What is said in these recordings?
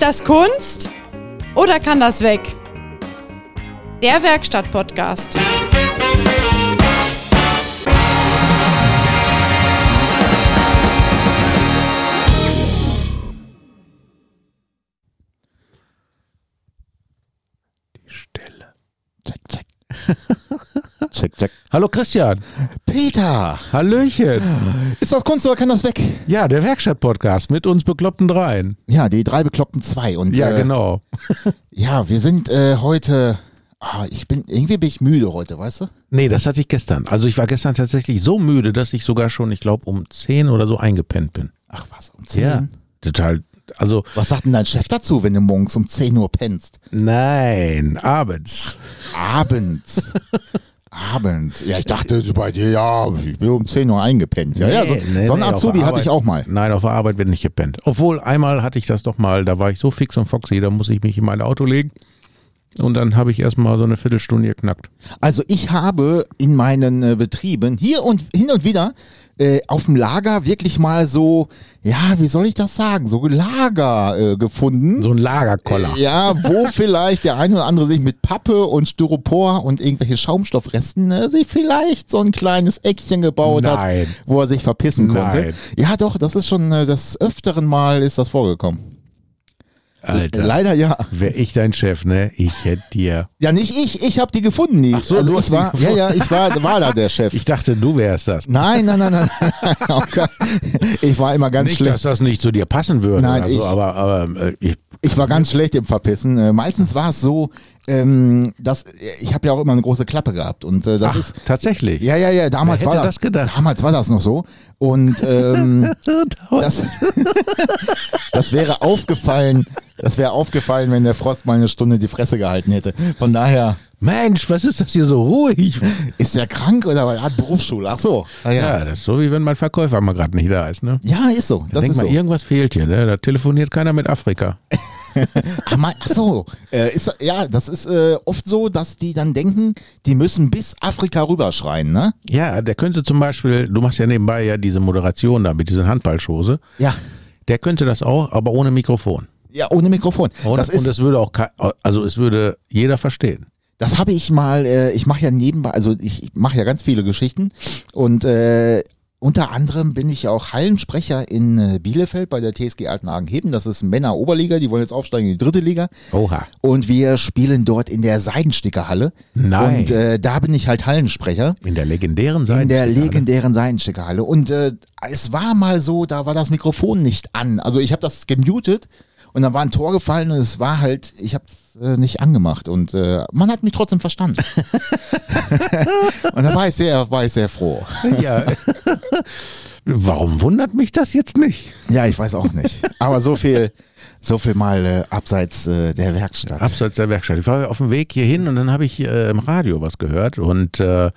Ist das Kunst oder kann das weg? Der Werkstatt-Podcast. check. check. Hallo Christian. Peter, Hallöchen. ist das Kunst oder kann das weg? Ja, der Werkstatt-Podcast mit uns bekloppten Dreien. Ja, die drei bekloppten zwei. Und Ja, äh, genau. Ja, wir sind äh, heute. Ah, ich bin irgendwie bin ich müde heute, weißt du? Nee, das hatte ich gestern. Also ich war gestern tatsächlich so müde, dass ich sogar schon, ich glaube, um 10 oder so eingepennt bin. Ach was, um 10? Total. Also, Was sagt denn dein Chef dazu, wenn du morgens um 10 Uhr pennst? nein, abends. Abends. Abends. Ja, ich dachte bei dir, ja, ich bin um 10 Uhr eingepennt. Ja, ja, so, Nee, nee, so einen nee, Azubi hatte ich auch mal. Nein, auf der Arbeit bin ich nicht gepennt. Obwohl, einmal hatte ich das doch mal, da war ich so fix und foxy, da muss ich mich in mein Auto legen. Und dann habe ich erstmal so eine Viertelstunde geknackt. Also ich habe in meinen äh, Betrieben hier und hin und wieder äh, auf dem Lager wirklich mal so, ja, wie soll ich das sagen, so Lager äh, gefunden. So ein Lagerkoller. Ja, wo vielleicht der eine oder andere sich mit Pappe und Styropor und irgendwelche Schaumstoffresten äh, sich vielleicht so ein kleines Eckchen gebaut Nein. hat, wo er sich verpissen konnte. Nein. Ja, doch, das ist schon äh, des öfteren Mal ist das vorgekommen. Alter. Leider ja. Wäre ich dein Chef, ne? Ich hätte dir. Ja, nicht ich, ich habe die gefunden. Die. Ach so, also ich war, ja, ja, ich war, war da der Chef. Ich dachte, du wärst das. Nein, nein, nein, nein. Okay. Ich war immer ganz Nicht, schlecht. dass das nicht zu dir passen würde. Nein, also, ich- aber, aber äh, ich, Ich war ganz schlecht im Verpissen. Äh, Meistens war es so, ähm, dass ich habe ja auch immer eine große Klappe gehabt und äh, das ach, ist tatsächlich. ja, ja, ja. Damals war das, das gedacht? damals war das noch so und ähm, das, das wäre aufgefallen. Das wäre aufgefallen, wenn der Frost mal eine Stunde die Fresse gehalten hätte. Von daher Mensch, was ist das hier so ruhig? ist er krank oder er hat Berufsschule. Ach so. Ah, Ja, ja. das ist so, wie wenn mein Verkäufer mal gerade nicht da ist, ne? ja, ist so. Das ist mal, so. irgendwas fehlt hier, ne? Da telefoniert keiner mit Afrika. Ach, so, äh, ist, ja, das ist äh, oft so, dass die dann denken, die müssen bis Afrika rüberschreien, ne? Ja, der könnte zum Beispiel, du machst ja nebenbei ja diese Moderation da mit diesen Handballschose. Ja, Der könnte das auch, aber ohne Mikrofon. ja, ohne Mikrofon. Und, das und ist, es würde auch, also es würde jeder verstehen. das habe ich mal. Äh, ich mache ja nebenbei, also ich, ich mache ja ganz viele Geschichten und äh, unter anderem bin ich auch Hallensprecher in äh, Bielefeld bei der TSG Altenhagen-Heben. Das ist Männer-Oberliga, die wollen jetzt aufsteigen in die dritte Liga. Oha. Und wir spielen dort in der Seidenstickerhalle. Nein. Und äh, da bin ich halt Hallensprecher. In der legendären Seite. In der legendären Seidenstickerhalle. Und äh, es war mal so, da war das Mikrofon nicht an. Also ich habe das gemutet und dann war ein Tor gefallen und es war halt, ich habe äh, nicht angemacht und äh, man hat mich trotzdem verstanden. und da war ich sehr, war ich sehr froh. Ja. Warum wundert mich das jetzt nicht? Ja, ich weiß auch nicht. Aber so viel, so viel mal äh, abseits äh, der Werkstatt. Abseits der Werkstatt. Ich war auf dem Weg hierhin und dann habe ich äh, im Radio was gehört und äh,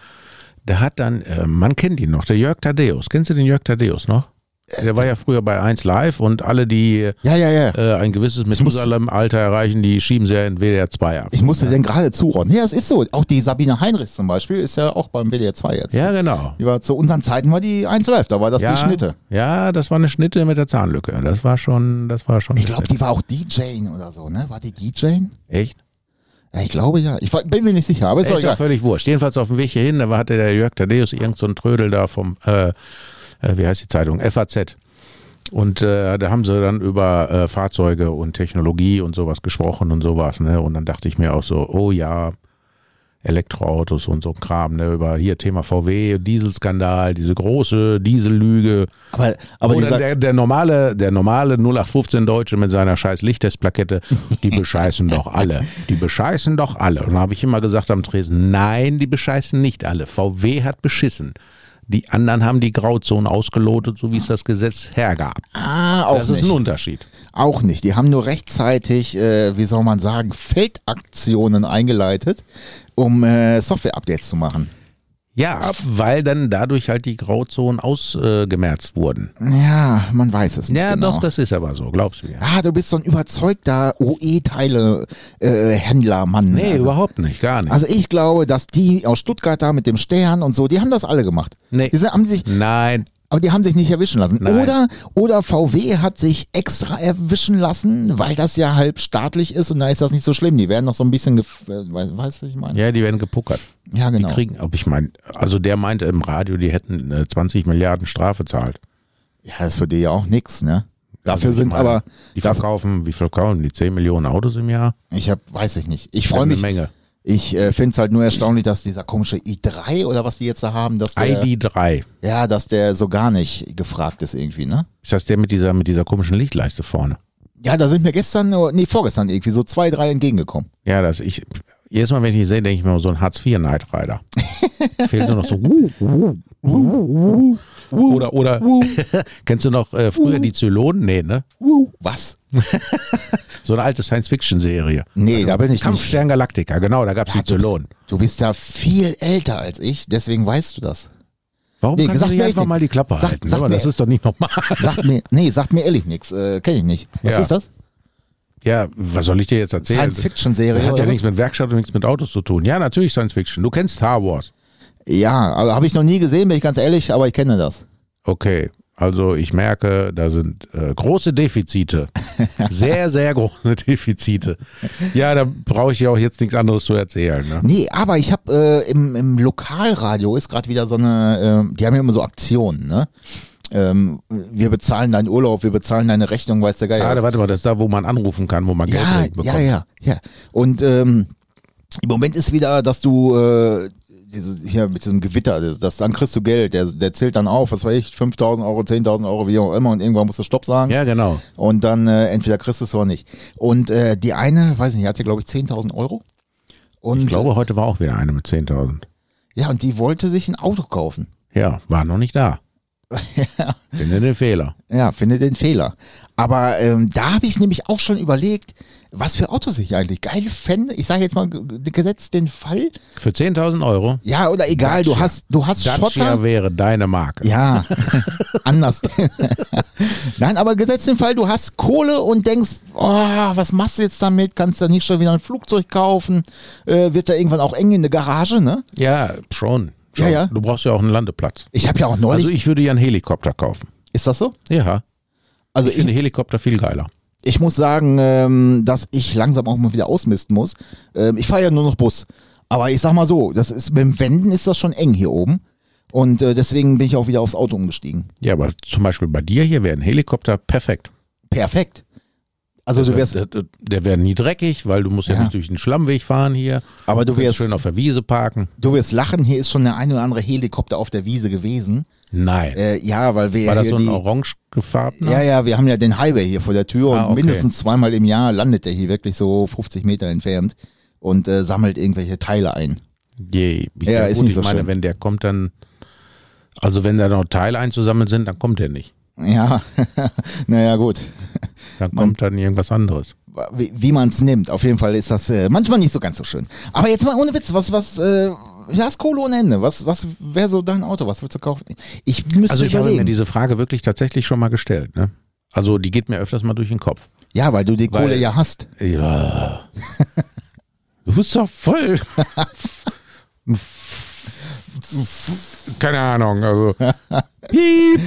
der hat dann, äh, man kennt ihn noch, der Jörg Tadeus. Kennst du den Jörg Tadeus noch? Der war ja früher bei 1 Live und alle, die ja, ja, ja. äh, ein gewisses Methusalem-Alter erreichen, die schieben sie ja in WDR 2 ab. Ich musste denn gerade zuordnen. Ja, es ist so. Auch die Sabine Heinrichs zum Beispiel ist ja auch beim WDR 2 jetzt. Ja, genau. Die war zu unseren Zeiten war die 1 Live, da war das die Schnitte. Ja, das war eine Schnitte mit der Zahnlücke. Das war schon, das war schon. Ich glaube, die war auch DJ oder so, ne? War die DJ? Echt? Ja, ich glaube ja. Ich bin mir nicht sicher, aber ist Ist ja völlig wurscht. Jedenfalls auf dem Weg hierhin, da hatte der Jörg Tadeus irgend so ein Trödel da vom, äh, äh, wie heißt die Zeitung? FAZ. Und äh, da haben sie dann über äh, Fahrzeuge und Technologie und sowas gesprochen und sowas. Ne? Und dann dachte ich mir auch so, oh ja, Elektroautos und so ein Kram, ne? über hier Thema VW, Dieselskandal, diese große Diesellüge. Aber, aber Oder der, der normale, der normale 0815 Deutsche mit seiner scheiß Lichttestplakette, die bescheißen doch alle. Die bescheißen doch alle. Und dann habe ich immer gesagt am Tresen, nein, die bescheißen nicht alle. VW hat beschissen. Die anderen haben die Grauzone ausgelotet, so wie es das Gesetz hergab. ah, auch Das ist nicht. ein Unterschied. Auch nicht. Die haben nur rechtzeitig, äh, wie soll man sagen, Feldaktionen eingeleitet, um äh, Software-Updates zu machen. Ja, weil dann dadurch halt die Grauzonen ausgemerzt wurden. Ja, man weiß es nicht Ja, genau. doch, das ist aber so, glaubst du mir. Ah, du bist so ein überzeugter OE-Teile-Händler-Mann. Nee, also, überhaupt nicht, gar nicht. also ich glaube, dass die aus Stuttgart da mit dem Stern und so, die haben das alle gemacht. Nee. Die sind, haben sich, Nein, aber die haben sich nicht erwischen lassen. Nein. Oder, oder VW hat sich extra erwischen lassen, weil das ja halb staatlich ist und da ist das nicht so schlimm. Die werden noch so ein bisschen, äh, weißt, was ich meine? Ja, die werden gepuckert. Ja, genau. Die kriegen, ob ich meine, also der meinte im Radio, die hätten äh, 20 Milliarden Strafe zahlt. Ja, das ist für die ja auch nix, ne? Dafür Also sind aber, Die verkaufen, wie verkaufen die? 10 Millionen Autos im Jahr? ich hab, weiß ich nicht. Ich freue mich, Menge. Ich äh, finde es halt nur erstaunlich, dass dieser komische i3 oder was die jetzt da haben, dass der, ID3. ja, dass der so gar nicht gefragt ist irgendwie, ne? Ist das der mit dieser, mit dieser komischen Lichtleiste vorne? Ja, da sind mir gestern, nee, vorgestern irgendwie so zwei, drei entgegengekommen. Ja, das ich. Jedes Mal, wenn ich ihn sehe, denke ich mir so ein Hartz IV Night Rider. Fehlt nur noch so. wuh, wuh, wuh, wuh. Oder, oder, kennst du noch äh, früher die Zylonen? Nee, ne? Was? So eine alte Science-Fiction-Serie. Nee, da bin ich nicht. Kampfstern Galactica, genau, da gab es Ja, die Zylonen. du bist ja viel älter als ich, deswegen weißt du das. Warum Nee, kannst sag du mir nicht einfach nicht. mal die Klappe Sag- halten? sag Aber mir- das ist doch nicht normal. Sagt mir, nee, sagt mir ehrlich nichts, äh, kenne ich nicht. Was Ja. ist das? Ja, was soll ich dir jetzt erzählen? Science-Fiction-Serie Hat ja was? nichts mit Werkstatt und nichts mit Autos zu tun. Ja, natürlich Science-Fiction. Du kennst Star Wars. Ja, aber habe ich noch nie gesehen, bin ich ganz ehrlich, aber ich kenne das. Okay, also ich merke, da sind äh, große Defizite. Sehr, sehr große Defizite. Ja, da brauche ich ja auch jetzt nichts anderes zu erzählen. Ne? Nee, aber ich habe äh, im, im Lokalradio ist gerade wieder so eine, äh, die haben ja immer so Aktionen, ne? Ähm, wir bezahlen deinen Urlaub, wir bezahlen deine Rechnung, weiß der Geil. Ah, da, warte mal, das ist da, wo man anrufen kann, wo man Geld ja, bekommt. ja, ja, ja. Und ähm, im Moment ist wieder, dass du äh, hier mit diesem Gewitter, das, das, dann kriegst du Geld, der, der zählt dann auf, was weiß ich, 5.000 Euro, 10.000 Euro, wie auch immer und irgendwann musst du Stopp sagen. Ja, genau. Und dann äh, entweder kriegst du es oder nicht. Und äh, die eine, weiß nicht, die hatte glaube ich 10.000 Euro. Und Ich glaube, heute war auch wieder eine mit 10.000. ja, und die wollte sich ein Auto kaufen. Ja, war noch nicht da. Finde den Fehler. Ja, finde den Fehler. Aber ähm, da habe ich nämlich auch schon überlegt, was für Autos ich eigentlich geil fände. Ich sage jetzt mal gesetzt den Fall. Für 10.000 Euro. Ja, oder egal, du Dacia. hast, du hast Dacia Schotter. wäre deine Marke. Ja, anders. Nein, aber gesetzt den Fall, du hast Kohle und denkst, oh, was machst du jetzt damit? Kannst du nicht schon wieder ein Flugzeug kaufen? Äh, wird da irgendwann auch eng in der Garage, ne? Ja, schon. Schon. Ja, ja. Du brauchst ja auch einen Landeplatz. Ich habe ja auch neulich. Also ich würde ja einen Helikopter kaufen. ist das so? Ja, Also ich ich, finde Helikopter viel geiler. ich muss sagen, ähm, dass ich langsam auch mal wieder ausmisten muss. Ähm, ich fahre ja nur noch Bus. Aber ich sag mal so, das ist, mit dem Wenden ist das schon eng hier oben. Und äh, deswegen bin ich auch wieder aufs Auto umgestiegen. Ja, aber zum Beispiel bei dir hier wäre ein Helikopter perfekt. Perfekt. Also du wärst, der, der, der wäre nie dreckig, weil du musst ja, Ja. nicht durch den Schlammweg fahren hier. aber du Du wirst wirst, schön auf der Wiese parken. du wirst lachen, hier ist schon der eine oder andere Helikopter auf der Wiese gewesen. Nein. Äh, ja, weil wir War ja das so ein die, orange gefarbener? Ja, ja, wir haben ja den Highway hier vor der Tür Ah, und okay. mindestens zweimal im Jahr landet der hier wirklich so 50 Meter entfernt und äh, sammelt irgendwelche Teile ein. Je, Ja, ist gut, nicht ich so meine, schön. wenn der kommt, dann. Also wenn da noch Teile einzusammeln sind, dann kommt der nicht. Ja, naja, gut. Dann kommt dann irgendwas anderes. Wie, wie man es nimmt. Auf jeden Fall ist das äh, manchmal nicht so ganz so schön. Aber jetzt mal ohne Witz, was, was, äh, du hast Kohle ohne Ende. Was, was wäre so dein Auto? Was würdest du kaufen? Ich müsste Also ich habe überlegen. mir diese Frage wirklich tatsächlich schon mal gestellt. Ne? Also die geht mir öfters mal durch den Kopf. ja, weil du die Weil- Kohle ja hast. Ja. Du bist doch voll. Keine Ahnung. Also. Piep.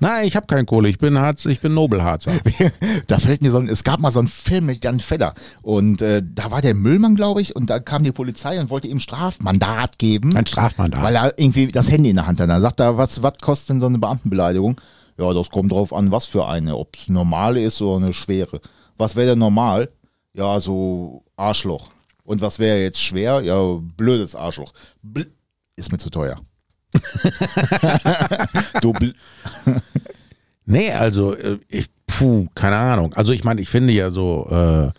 Nein, ich habe keine Kohle. Ich bin Harz, ich bin Nobelharzer. da fällt mir so ein, es gab mal so einen Film mit Jan Fedder und äh, da war der Müllmann, glaube ich, und da kam die Polizei und wollte ihm Strafmandat geben. Ein Strafmandat. Weil er irgendwie das Handy in der Hand hat. Dann sagt er, was, was kostet denn so eine Beamtenbeleidigung? Ja, das kommt drauf an, was für eine. Ob es normale ist oder eine schwere. Was wäre denn normal? Ja, so Arschloch. Und was wäre jetzt schwer? Ja, blödes Arschloch. Bl ist mir zu teuer. du Nee, also äh, ich, puh, keine Ahnung. Also ich meine, ich finde ja so äh,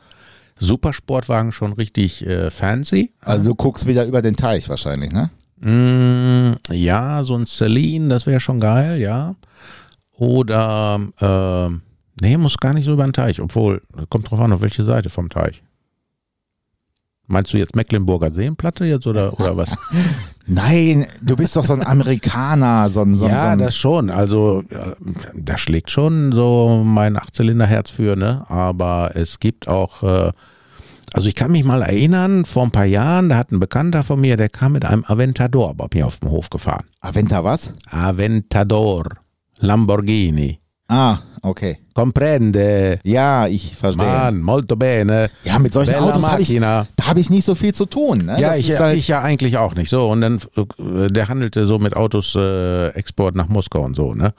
Supersportwagen schon richtig äh, fancy. Also du guckst wieder über den Teich wahrscheinlich, ne? Mm, ja, so ein Celine, das wäre schon geil, ja. Oder äh, nee, muss gar nicht so über den Teich, obwohl, kommt drauf an, auf welche Seite vom Teich. Meinst du jetzt Mecklenburger Seenplatte jetzt oder, oder was? Nein, du bist doch so ein Amerikaner, so ein, so ein, so ja, ein das schon. Also, äh, da schlägt schon so mein Achtzylinderherz für, ne? Aber es gibt auch äh, Also ich kann mich mal erinnern, vor ein paar Jahren, da hat ein Bekannter von mir, der kam mit einem Aventador bei mir auf dem Hof gefahren. Aventa was? Aventador. Lamborghini. Ah, okay. Comprende. Ja, ich verstehe. Man, molto bene. Ja, mit solchen Bella Autos habe ich, da habe ich nicht so viel zu tun. Ne? Ja, Das ich, halt, ich ja eigentlich auch nicht. So, und dann, äh, der handelte so mit Autos äh, Export nach Moskau und so, ne?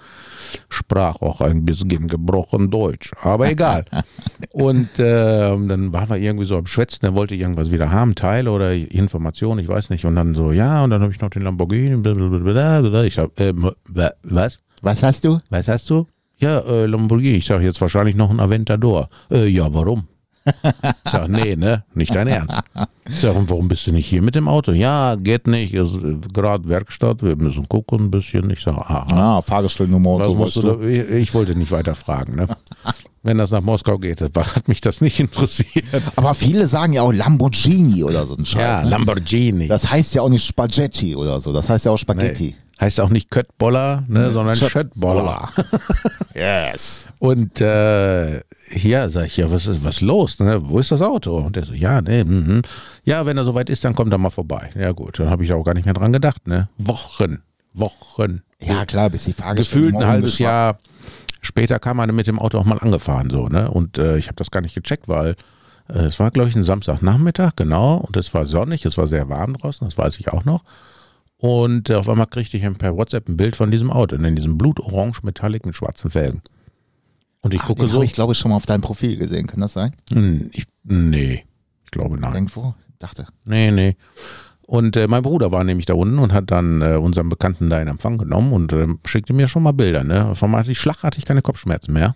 Sprach auch ein bisschen gebrochen Deutsch, aber egal. und äh, dann waren wir irgendwie so am Schwätzen, er wollte irgendwas wieder haben, Teile oder Informationen, ich weiß nicht. Und dann so, ja, und dann habe ich noch den Lamborghini. blablabla. Ich sag, äh, was? was hast du? Was hast du? Ja, äh, Lamborghini. Ich sage jetzt wahrscheinlich noch ein Aventador. Äh, ja, warum? Ich sag, nee, ne? Nicht dein Ernst. Ich sag, und warum bist du nicht hier mit dem Auto? Ja, geht nicht. Ist gerade Werkstatt. Wir müssen gucken ein bisschen. Ich sag, aha. Ah, Fahrgestellnummer und so. weißt du ich, ich wollte nicht weiter fragen, ne? Wenn das nach Moskau geht, hat mich das nicht interessiert. Aber viele sagen ja auch Lamborghini oder so ein Scheiß. Ja, ne? Lamborghini. Das heißt ja auch nicht Spaghetti oder so. Das heißt ja auch Spaghetti. Nee. Heißt auch nicht Köttboller, ne, sondern Schött- Schöttboller. yes. Und äh, ja, sag ich, ja, was ist was los? Ne? Wo ist das Auto? Und der so, ja, ne, mhm. ja, wenn er soweit ist, dann kommt er mal vorbei. Ja gut, dann habe ich auch gar nicht mehr dran gedacht, ne? Wochen, Wochen. Ja, klar, bis die gefühlt Fahrgestellnummer ein halbes. Jahr später kam er mit dem Auto auch mal angefahren, so, ne? Und äh, ich habe das gar nicht gecheckt, weil äh, es war, glaube ich, ein Samstagnachmittag, genau, und es war sonnig, es war sehr warm draußen, das weiß ich auch noch. Und äh, auf einmal kriegte ich per WhatsApp ein Bild von diesem Auto, in diesem Blutorange Metallic mit schwarzen Felgen. Und ich Ah, gucke den so, ich, glaube ich, schon mal auf deinem Profil gesehen. Kann das sein? hm, ich, nee, ich glaube nein. Irgendwo? Dachte. Nee, nee. Und äh, mein Bruder war nämlich da unten und hat dann äh, unseren Bekannten da in Empfang genommen und ähm, schickte mir schon mal Bilder. Ne? Auf einmal hatte ich schlagartig keine Kopfschmerzen mehr.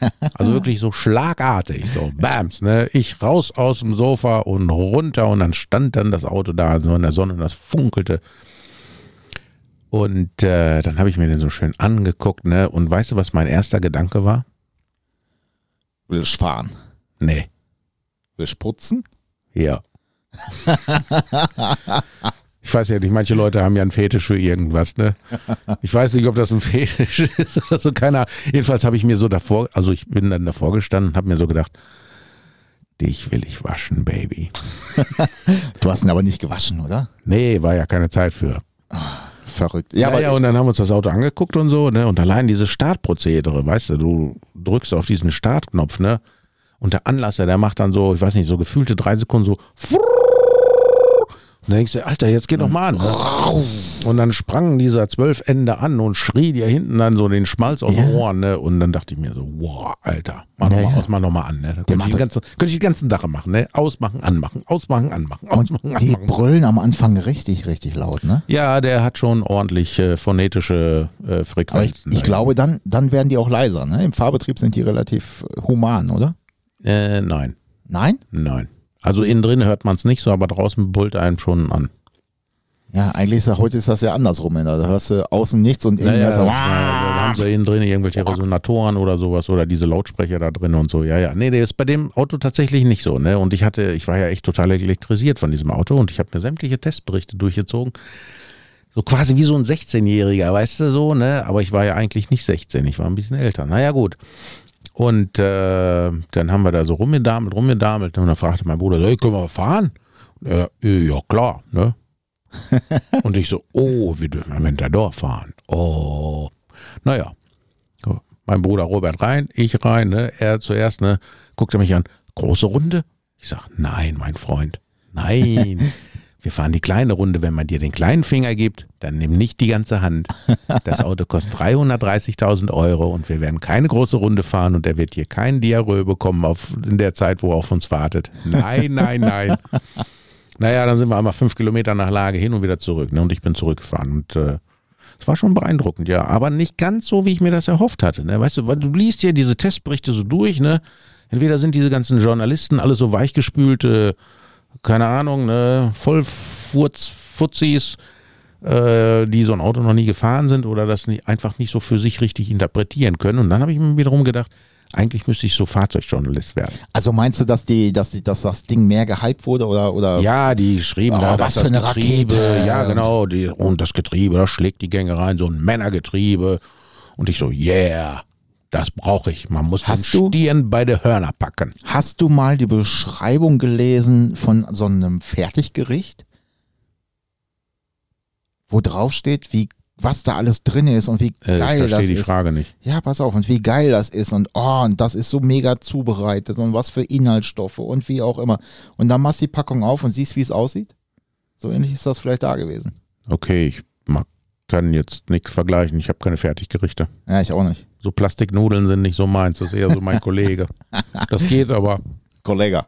Also wirklich so schlagartig, so Bams, ne? Ich raus aus dem Sofa und runter und dann stand dann das Auto da so in der Sonne und das funkelte. Und äh, dann habe ich mir den so schön angeguckt, ne? Und weißt du, was mein erster Gedanke war? Will ich fahren? Nee, Will ich putzen? Ja. ich weiß ja nicht, manche Leute haben ja einen Fetisch für irgendwas, ne? Ich weiß nicht, ob das ein Fetisch ist oder so, keiner. Jedenfalls habe ich mir so davor, also ich bin dann davor gestanden und habe mir so gedacht, dich will ich waschen, Baby. Du hast ihn aber nicht gewaschen, oder? Nee, war ja keine Zeit für. Verrückt. Ja, Ja, aber ja, und dann haben wir uns das Auto angeguckt und so, ne? Und allein dieses Startprozedere, weißt du, du drückst auf diesen Startknopf, ne? Und der Anlasser, der macht dann so, ich weiß nicht, so gefühlte drei Sekunden so. Und dann denkst du, Alter, jetzt geh doch mal an. Ne? Und dann sprangen dieser zwölf Ende an und schrie dir hinten dann so den Schmalz aus den Ja. Ohren, ne? Und dann dachte ich mir so, wow, Alter, mach Ja, noch mal ja. aus, mach noch mal an, ne? Da könnte ich, den ganzen, könnte ich den ganzen Tag machen, ne? Ausmachen, anmachen, ausmachen, anmachen, und ausmachen, die anmachen. brüllen am Anfang richtig, richtig laut, ne? Ja, der hat schon ordentlich äh, phonetische äh, Aber ich, Frequenzen. ich glaube, dann, dann werden die auch leiser, ne? Im Fahrbetrieb sind die relativ human, oder? Äh, nein, Nein? nein. Also innen drin hört man es nicht so, aber draußen brüllt einen schon an. Ja, eigentlich ist, heute ist das ja andersrum. Da hörst du außen nichts und innen ja, du, da haben sie innen drin irgendwelche Resonatoren oder sowas oder diese Lautsprecher da drin und so. Ja, ja. Nee, der ist bei dem Auto tatsächlich nicht so. Ne? Und ich hatte, ich war ja echt total elektrisiert von diesem Auto und ich habe mir sämtliche Testberichte durchgezogen. So quasi wie so ein 16-Jähriger, weißt du so, ne? Aber ich war ja eigentlich nicht 16, ich war ein bisschen älter. Naja, gut. Und äh, dann haben wir da so rumgedamelt, rumgedamelt. Und dann fragte mein Bruder, hey, können wir fahren? Ja, ja klar, ne? Und ich so, oh, wir dürfen am Ventador fahren. Oh. Naja. Mein Bruder Robert rein, ich rein, ne? Er zuerst, ne? Guckt er mich an. Große Runde? Ich sag, nein, mein Freund. Nein. Wir fahren die kleine Runde. Wenn man dir den kleinen Finger gibt, dann nimm nicht die ganze Hand. Das Auto kostet 330.000 Euro und wir werden keine große Runde fahren und er wird hier keinen Diarrhoe bekommen auf, in der Zeit, wo er auf uns wartet. Nein, nein, nein. Naja, dann sind wir einmal fünf Kilometer nach Lage hin und wieder zurück. Ne? Und ich bin zurückgefahren. Und äh, es war schon beeindruckend, ja. Aber nicht ganz so, wie ich mir das erhofft hatte. Ne? Weißt du, weil du liest ja diese Testberichte so durch, ne? Entweder sind diese ganzen Journalisten alle so weichgespülte, keine Ahnung, ne, Vollfuzis, äh, die so ein Auto noch nie gefahren sind oder das nicht, einfach nicht so für sich richtig interpretieren können. Und dann habe ich mir wiederum gedacht, eigentlich müsste ich so Fahrzeugjournalist werden. Also meinst du, dass die, dass die, dass das Ding mehr gehypt wurde oder oder? Ja, die schrieben Oh, da, was für eine Getriebe, Rakete. ja genau, die, und das Getriebe, das schlägt die Gänge rein, so ein Männergetriebe. Und ich so, yeah, Das brauche ich. Man muss Hast den du? Stirn bei der Hörner packen. Hast du mal die Beschreibung gelesen von so einem Fertiggericht? Wo drauf steht, wie, was da alles drin ist und wie Äh, ich geil das verstehe die ist. Frage nicht. Ja, pass auf, und wie geil das ist und oh, und das ist so mega zubereitet und was für Inhaltsstoffe und wie auch immer. Und dann machst du die Packung auf und siehst, wie es aussieht. So ähnlich ist das vielleicht da gewesen. Okay, ich kann jetzt nichts vergleichen. Ich habe keine Fertiggerichte. Ja, ich auch nicht. So Plastiknudeln sind nicht so meins. Das ist eher so mein Kollege. Das geht, aber Kollege.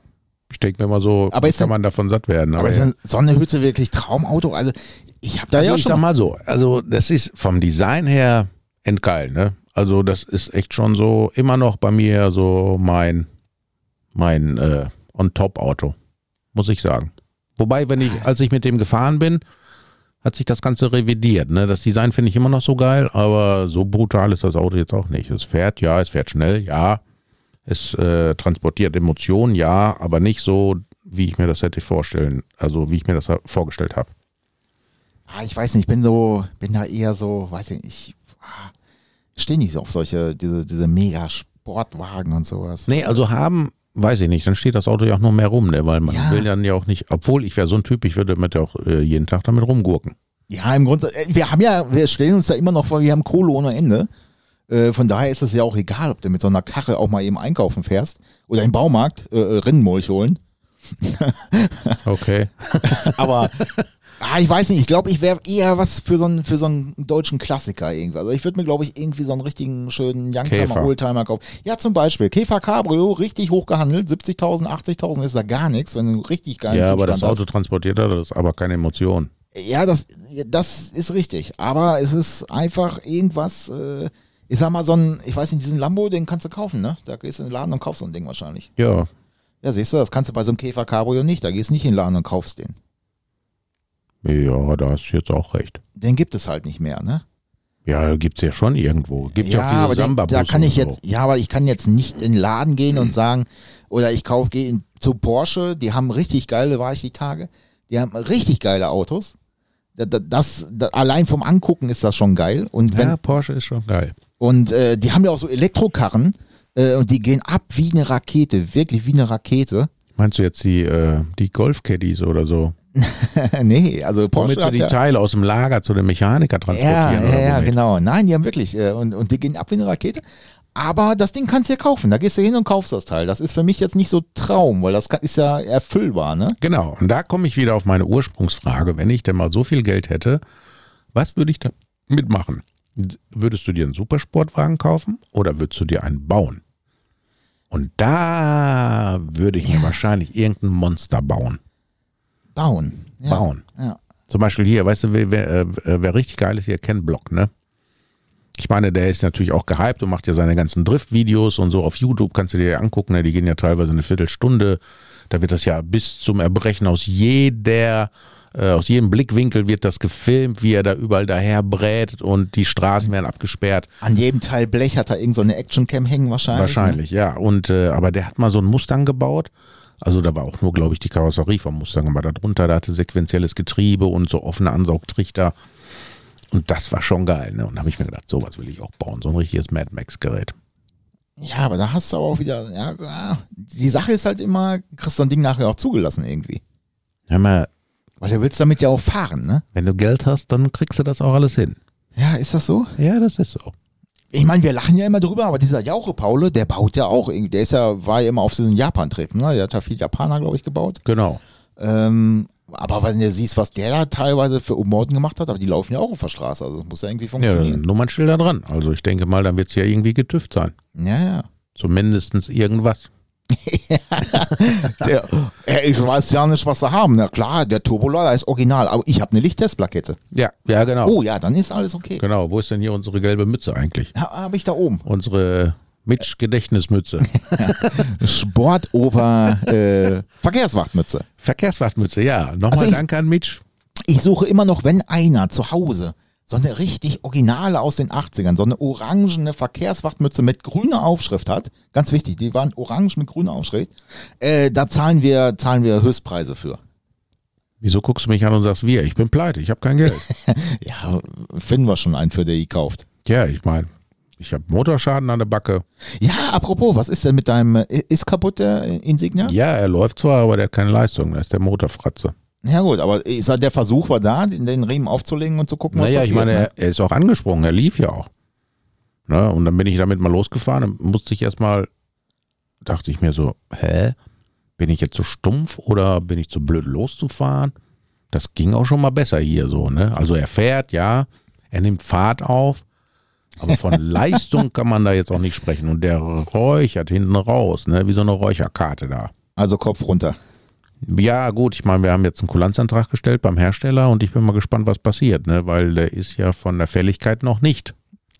ich denke mir mal so, Aber kann denn- man davon satt werden. Aber ist ja. so eine Hütte wirklich Traumauto? Also, ich habe da also ja ich schon. sag mal so, also das ist vom Design her endgeil, ne? Also das ist echt schon so immer noch bei mir so mein mein äh, On-Top-Auto, muss ich sagen. Wobei, wenn ich, als ich mit dem gefahren bin, hat sich das Ganze revidiert. Ne? Das Design finde ich immer noch so geil, aber so brutal ist das Auto jetzt auch nicht. Es fährt, ja, es fährt schnell, ja. Es äh, transportiert Emotionen, ja, aber nicht so, wie ich mir das hätte vorstellen, also wie ich mir das vorgestellt habe. Ah, ich weiß nicht, ich bin so, bin da eher so, weiß ich nicht, ich ah, stehe nicht so auf solche, diese, diese mega Sportwagen und sowas. Nee, also haben, weiß ich nicht, dann steht das Auto ja auch noch mehr rum, ne? weil man Ja. will dann ja auch nicht, obwohl ich wäre so ein Typ, ich würde damit auch äh, jeden Tag damit rumgurken. Ja, im Grunde, äh, wir haben ja, wir stellen uns da immer noch vor, wir haben Kohle ohne Ende. Äh, von daher ist es ja auch egal, ob du mit so einer Karre auch mal eben einkaufen fährst oder im Baumarkt äh, äh, Rinnenmulch holen. Okay. Aber ah, ich weiß nicht, ich glaube, ich wäre eher was für so einen für so einen deutschen Klassiker irgendwie. Also ich würde mir, glaube ich, irgendwie so einen richtigen schönen Youngtimer. Oldtimer kaufen. Ja, zum Beispiel Käfer Cabrio, richtig hoch gehandelt, 70.000, 80.000 ist da gar nichts, wenn du richtig geilen ja, aber Zustand das Auto hast. transportiert hat, das ist aber keine Emotion. Ja, das, das ist richtig. Aber es ist einfach irgendwas, äh, ich sag mal, so ein, ich weiß nicht, diesen Lambo, den kannst du kaufen, ne? Da gehst du in den Laden und kaufst so ein Ding wahrscheinlich. Ja, Ja, siehst du, das kannst du bei so einem Käfer Cabrio nicht. Da gehst du nicht in den Laden und kaufst den. Ja, da hast du jetzt auch recht. Den gibt es halt nicht mehr, ne? Ja, gibt's ja schon irgendwo. Gibt ja, Ja, auch diese aber den, da kann ich jetzt, ja, aber ich kann jetzt nicht in den Laden gehen und sagen, oder ich kaufe, gehe zu Porsche, die haben richtig geile, war ich die Tage, die haben richtig geile Autos. Da- da- Das, da, allein vom Angucken ist das schon geil. Und wenn, Ja, Porsche ist schon geil. Und äh, die haben ja auch so Elektrokarren äh, und die gehen ab wie eine Rakete, wirklich wie eine Rakete. Meinst du jetzt die, äh, die Golf-Caddies oder so? nee, also Porsche Womit sie die ja, Teile aus dem Lager zu dem Mechaniker ja, transportieren? ja, ja, womit? genau. Nein, die haben wirklich äh, und, und die gehen ab wie eine Rakete. Aber das Ding kannst du ja kaufen. Da gehst du hin und kaufst das Teil. Das ist für mich jetzt nicht so Traum, weil das kann, ist ja erfüllbar, ne? Genau, und da komme ich wieder auf meine Ursprungsfrage. Wenn ich denn mal so viel Geld hätte, was würde ich da mitmachen? Würdest du dir einen Supersportwagen kaufen oder würdest du dir einen bauen? Und da würde ich mir Ja. wahrscheinlich irgendein Monster bauen. Bauen. Ja. Bauen. Ja. Zum Beispiel hier, weißt du, wer, wer, äh, wer richtig geil ist hier, Ken Block, ne? Ich meine, der ist natürlich auch gehypt und macht ja seine ganzen Drift-Videos und so auf YouTube kannst du dir ja angucken, ne? die gehen ja teilweise eine Viertelstunde. Da wird das ja bis zum Erbrechen aus jeder, äh, aus jedem Blickwinkel wird das gefilmt, wie er da überall daher brät und die Straßen werden abgesperrt. An jedem Teil Blech hat er irgend so eine Actioncam hängen wahrscheinlich. Wahrscheinlich, ja. Und äh, aber der hat mal so einen Mustang gebaut. Also da war auch nur, glaube ich, die Karosserie vom Mustang, aber darunter, da hatte sequenzielles Getriebe und so offene Ansaugtrichter. Und das war schon geil, ne? Und da habe ich mir gedacht, sowas will ich auch bauen, so ein richtiges Mad Max-Gerät. Ne? Ja, aber da hast du aber auch wieder, ja, ja, die Sache ist halt immer, kriegst so ein Ding nachher auch zugelassen irgendwie. Hör mal, Weil du willst damit ja auch fahren, ne? wenn du Geld hast, dann kriegst du das auch alles hin. Ja, ist das so? Ja, das ist so. Ich meine, wir lachen ja immer drüber, aber dieser Jauche Paule, der baut ja auch, der ist ja, war ja immer auf diesen Japan-Trip, ne? Der hat ja viel Japaner, glaube ich, gebaut. Genau. Ähm, aber wenn du siehst, was der da teilweise für Umbauten gemacht hat, aber die laufen ja auch auf der Straße, also das muss ja irgendwie Ja, funktionieren. Nummernschilder dran. Also ich denke mal, dann wird es ja irgendwie getüft sein. Ja, ja. Zumindest irgendwas. Der, äh, ich weiß ja nicht, was sie haben. Na klar, der Turbolader ist original, aber ich habe eine Lichttestplakette. Ja, ja, genau. Oh ja, dann ist alles okay. Genau. Wo ist denn hier unsere gelbe Mütze eigentlich? Habe ich da oben. Unsere Mitch-Gedächtnismütze. Sportoper äh, Verkehrswachtmütze. Verkehrswachtmütze, ja. Nochmal Also ich- danke an Mitch. Ich suche immer noch, wenn einer zu Hause so eine richtig originale aus den 80ern, so eine orangene Verkehrswachtmütze mit grüner Aufschrift hat. Ganz wichtig, die waren orange mit grüner Aufschrift. Äh, da zahlen wir, zahlen wir Höchstpreise für. Wieso guckst du mich an und sagst wir? Ich bin pleite, ich habe kein Geld. Ja, finden wir schon einen, für der die kauft. ja, ich meine, Ich habe Motorschaden an der Backe. Ja, apropos, was ist denn mit deinem, äh, ist kaputt der Insignia? Ja, er läuft zwar, aber der hat keine Leistung. Da ist der Motorfratze. Ja gut, aber ich sag, der Versuch war da, den, Riemen aufzulegen und zu gucken, was Naja, passiert. ich meine, ne? er, ist auch angesprungen, er lief ja auch. Ne? Und dann bin ich damit mal losgefahren und musste ich erstmal, dachte ich mir so, hä? Bin ich jetzt so stumpf oder bin ich zu blöd loszufahren? Das ging auch schon mal besser hier so, ne? Also er fährt, ja, er nimmt Fahrt auf, aber von Leistung kann man da jetzt auch nicht sprechen. Und der räuchert hinten raus, ne? Wie so eine Räucherkarte da. Also Kopf runter. Ja, gut, ich meine, wir haben jetzt einen Kulanzantrag gestellt beim Hersteller und ich bin mal gespannt, was passiert, ne? Weil der ist ja von der Fälligkeit noch nicht.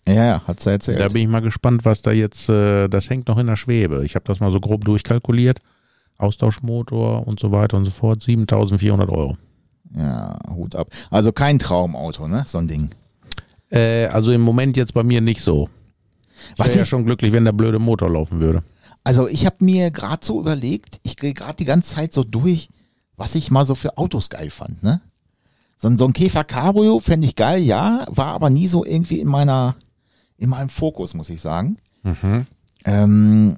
Ja, ja, hat's ja erzählt. Da bin ich mal gespannt, was da jetzt, äh, das hängt noch in der Schwebe. Ich habe das mal so grob durchkalkuliert. Austauschmotor und so weiter und so fort, 7400 Euro. ja, Hut ab. Also kein Traumauto, ne? So ein Ding. Äh, also im Moment jetzt bei mir nicht so. Ich wäre ja schon glücklich, wenn der blöde Motor laufen würde. Also ich habe mir gerade so überlegt, ich gehe gerade die ganze Zeit so durch, was ich mal so für Autos geil fand, ne? So ein, so ein Käfer Cabrio fände ich geil, ja, war aber nie so irgendwie in meiner, in meinem Fokus, muss ich sagen. Ähm,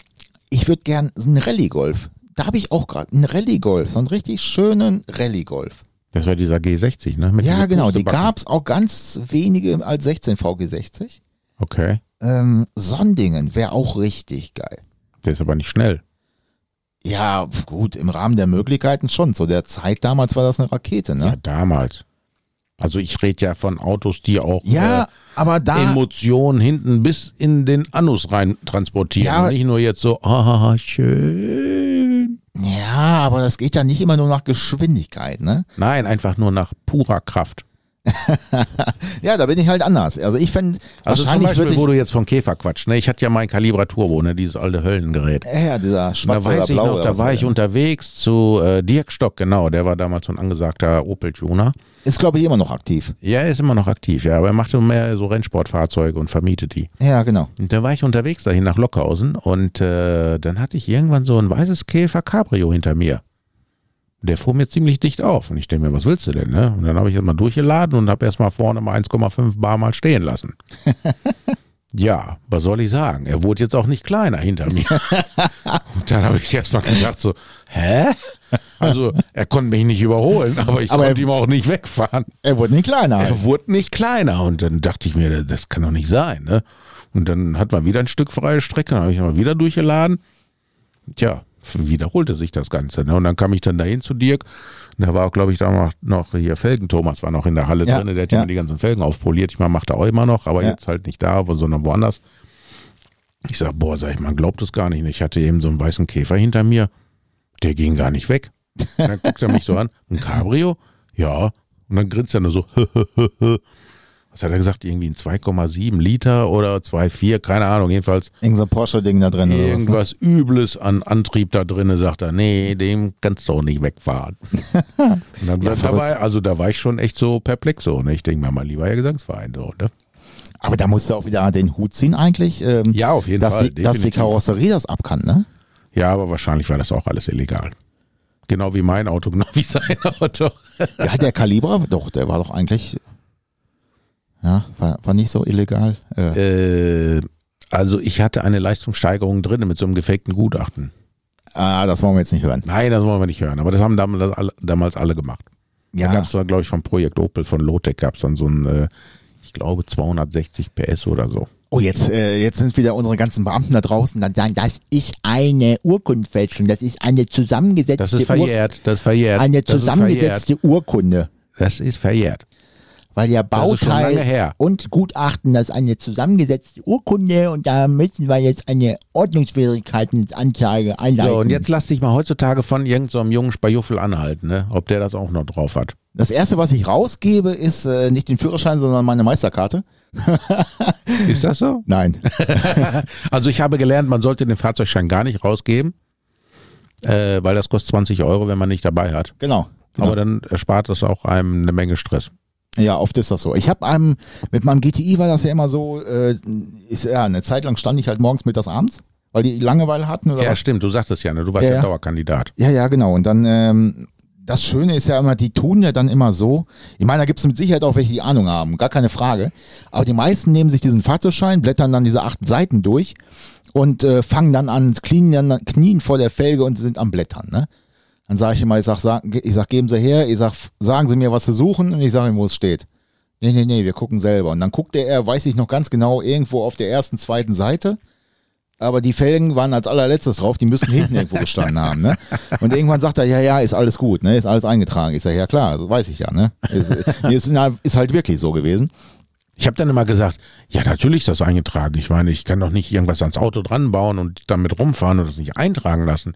ich würde gern so einen Rallye-Golf. Da habe ich auch gerade einen Rallye-Golf, so einen richtig schönen Rallye-Golf. Das war dieser G60, ne? Mit Ja, genau, die Pustebacken. gab's auch ganz wenige als 16 VG60. Okay. Ähm, Sondingen wäre auch richtig geil. Der ist aber nicht schnell. Ja, gut, im Rahmen der Möglichkeiten schon. Zu der Zeit damals war das eine Rakete, Ja, ne? damals. Also ich rede ja von Autos, die auch Ja, äh, aber da. Emotionen hinten bis in den Anus rein transportieren. Ja, nicht nur jetzt so, ah, schön. Ja, aber das geht ja nicht immer nur nach Geschwindigkeit, ne? Nein, einfach nur nach purer Kraft. Ja, da bin ich halt anders. Also ich fände, Also zum wahrscheinlich Beispiel, würde ich. wo du jetzt vom Käfer quatsch, ne? Ich hatte ja mein Calibra Turbo, ne? Dieses alte Höllengerät. ja, dieser schwarze oder blaue. noch, da war ich unterwegs zu äh, Dirk Stock, genau, der war damals so ein angesagter Opel-Tuner. Ist, glaube ich, immer noch aktiv. Ja, er ist immer noch aktiv, ja, aber er machte mehr so Rennsportfahrzeuge und vermietet die. Ja, genau. Und da war ich unterwegs dahin nach Lockhausen und äh, dann hatte ich irgendwann so ein weißes Käfer Cabrio hinter mir. Der fuhr mir ziemlich dicht auf und ich denke mir, was willst du denn? Ne? Und dann habe ich das mal durchgeladen und habe erstmal vorne mal 1,5 Bar mal stehen lassen. ja, was soll ich sagen? Er wurde jetzt auch nicht kleiner hinter mir. und dann habe ich erstmal gedacht so, hä? Also er konnte mich nicht überholen, aber ich Aber konnte er- ihm auch nicht wegfahren. Er wurde nicht kleiner. Er wurde nicht kleiner und dann dachte ich mir, das kann doch nicht sein. Ne? Und dann hat man wieder ein Stück freie Strecke, dann habe ich mal wieder durchgeladen. Tja, wiederholte sich das Ganze. Ne? Und dann kam ich dann dahin zu Dirk. Und da war auch, glaube ich, da noch, hier Felgen Thomas war noch in der Halle Ja, drin. Der hat ja. immer die ganzen Felgen aufpoliert. Ich meine, macht er auch immer noch, aber Ja. jetzt halt nicht da, sondern woanders. Ich sag, boah, sag ich, man glaubt es gar nicht. Ich hatte eben so einen weißen Käfer hinter mir. Der ging gar nicht weg. Dann guckt er mich so an. Ein Cabrio? Ja. Und dann grinst er nur so. Was hat er gesagt? Irgendwie ein 2,7 Liter oder 2,4, keine Ahnung. Jedenfalls Irgend so Porsche-Ding da drin oder was. Ne? irgendwas Übles an Antrieb da drin. Sagt er, nee, dem kannst du auch nicht wegfahren. Und dann Ja, dabei, also da war ich schon echt so perplex so. Ne? Ich denke mir mal lieber ja Gesangsverein so. Ne? Aber da musst du auch wieder den Hut ziehen eigentlich. Ähm, Ja, auf jeden dass, Fall. die, dass die. Karosserie das abkann, ne? Ja, aber wahrscheinlich war das auch alles illegal. Genau wie mein Auto, genau wie sein Auto. Ja, der Kalibra, doch, der war doch eigentlich, ja, war, war nicht so illegal. Äh, Äh, also ich hatte eine Leistungssteigerung drin mit so einem gefakten Gutachten. ah, das wollen wir jetzt nicht hören. Nein, das wollen wir nicht hören. Aber das haben damals alle, damals alle gemacht. Da Ja, gab es dann, glaube ich, vom Projekt Opel von Lotec gab es dann so ein, äh, ich glaube, 260 PS oder so. oh, jetzt, äh, jetzt sind wieder unsere ganzen Beamten da draußen, dann sagen, das ist eine Urkundenfälschung, das ist eine zusammengesetzte, Das ist verjährt. Das ist verjährt. eine das zusammengesetzte Urkunde. verjährt. Das ist verjährt. Weil ja Bauteil und Gutachten, das ist eine zusammengesetzte Urkunde und da müssen wir jetzt eine Ordnungswidrigkeitenanzeige einleiten. So, und jetzt lass dich mal heutzutage von irgendeinem so einem jungen Spajuffel anhalten, ne? ob der das auch noch drauf hat. Das erste, was ich rausgebe, ist äh, nicht den Führerschein, sondern meine Meisterkarte. Ist das so? Nein. Also ich habe gelernt, man sollte den Fahrzeugschein gar nicht rausgeben, äh, weil das kostet 20 Euro, wenn man nicht dabei hat. genau. genau. Aber dann erspart das auch einem eine Menge Stress. Ja, oft ist das so. Ich habe einem, mit meinem GTI war das ja immer so, äh, ist, ja, eine Zeit lang stand ich halt morgens, mittags, abends, weil die Langeweile hatten oder Ja, was. stimmt, du sagtest ja, ne? du warst Ja, ja. Dauerkandidat. Ja, ja, genau. Und dann, ähm, das Schöne ist ja immer, die tun ja dann immer so. Ich meine, da gibt es mit Sicherheit auch welche, die Ahnung haben, gar keine Frage. Aber die meisten nehmen sich diesen Fahrzeugschein, blättern dann diese acht Seiten durch und äh, fangen dann an, knien, dann, knien vor der Felge und sind am Blättern. Ne? Dann sage ich immer, ich sag, sag, ich sag, geben Sie her, ich sag, sagen Sie mir, was Sie suchen und ich sage ihm, wo es steht. Nee, nee, nee, wir gucken selber. Und dann guckt er, weiß ich noch ganz genau, irgendwo auf der ersten, zweiten Seite aber die Felgen waren als allerletztes drauf, die müssten hinten irgendwo gestanden haben. Ne? Und irgendwann sagt er, ja, ja, ist alles gut, ne? ist alles eingetragen. Ich sage, ja klar, weiß ich ja. Ne? Ist, ist, ist halt wirklich so gewesen. Ich habe dann immer gesagt, ja, natürlich ist das eingetragen. Ich meine, ich kann doch nicht irgendwas ans Auto dran bauen und damit rumfahren und das nicht eintragen lassen.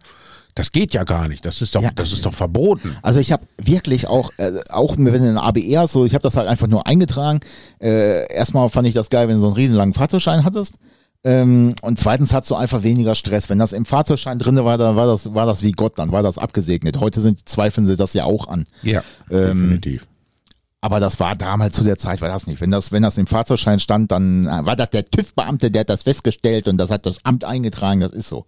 Das geht ja gar nicht. Das ist doch, ja. das ist doch verboten. Also ich habe wirklich auch, äh, auch wenn ein ABR so, ich habe das halt einfach nur eingetragen. Äh, erstmal fand ich das geil, wenn du so einen riesenlangen Fahrzeugschein hattest. Ähm, und zweitens hast du einfach weniger Stress. Wenn das im Fahrzeugschein drin war, dann war das, war das wie Gott, dann war das abgesegnet. Heute sind, zweifeln sie das ja auch an. Ja, ähm, definitiv. Aber das war damals zu der Zeit, war das nicht. Wenn das, wenn das im Fahrzeugschein stand, dann äh, war das der TÜV-Beamte, der hat das festgestellt und das hat das Amt eingetragen, das ist so.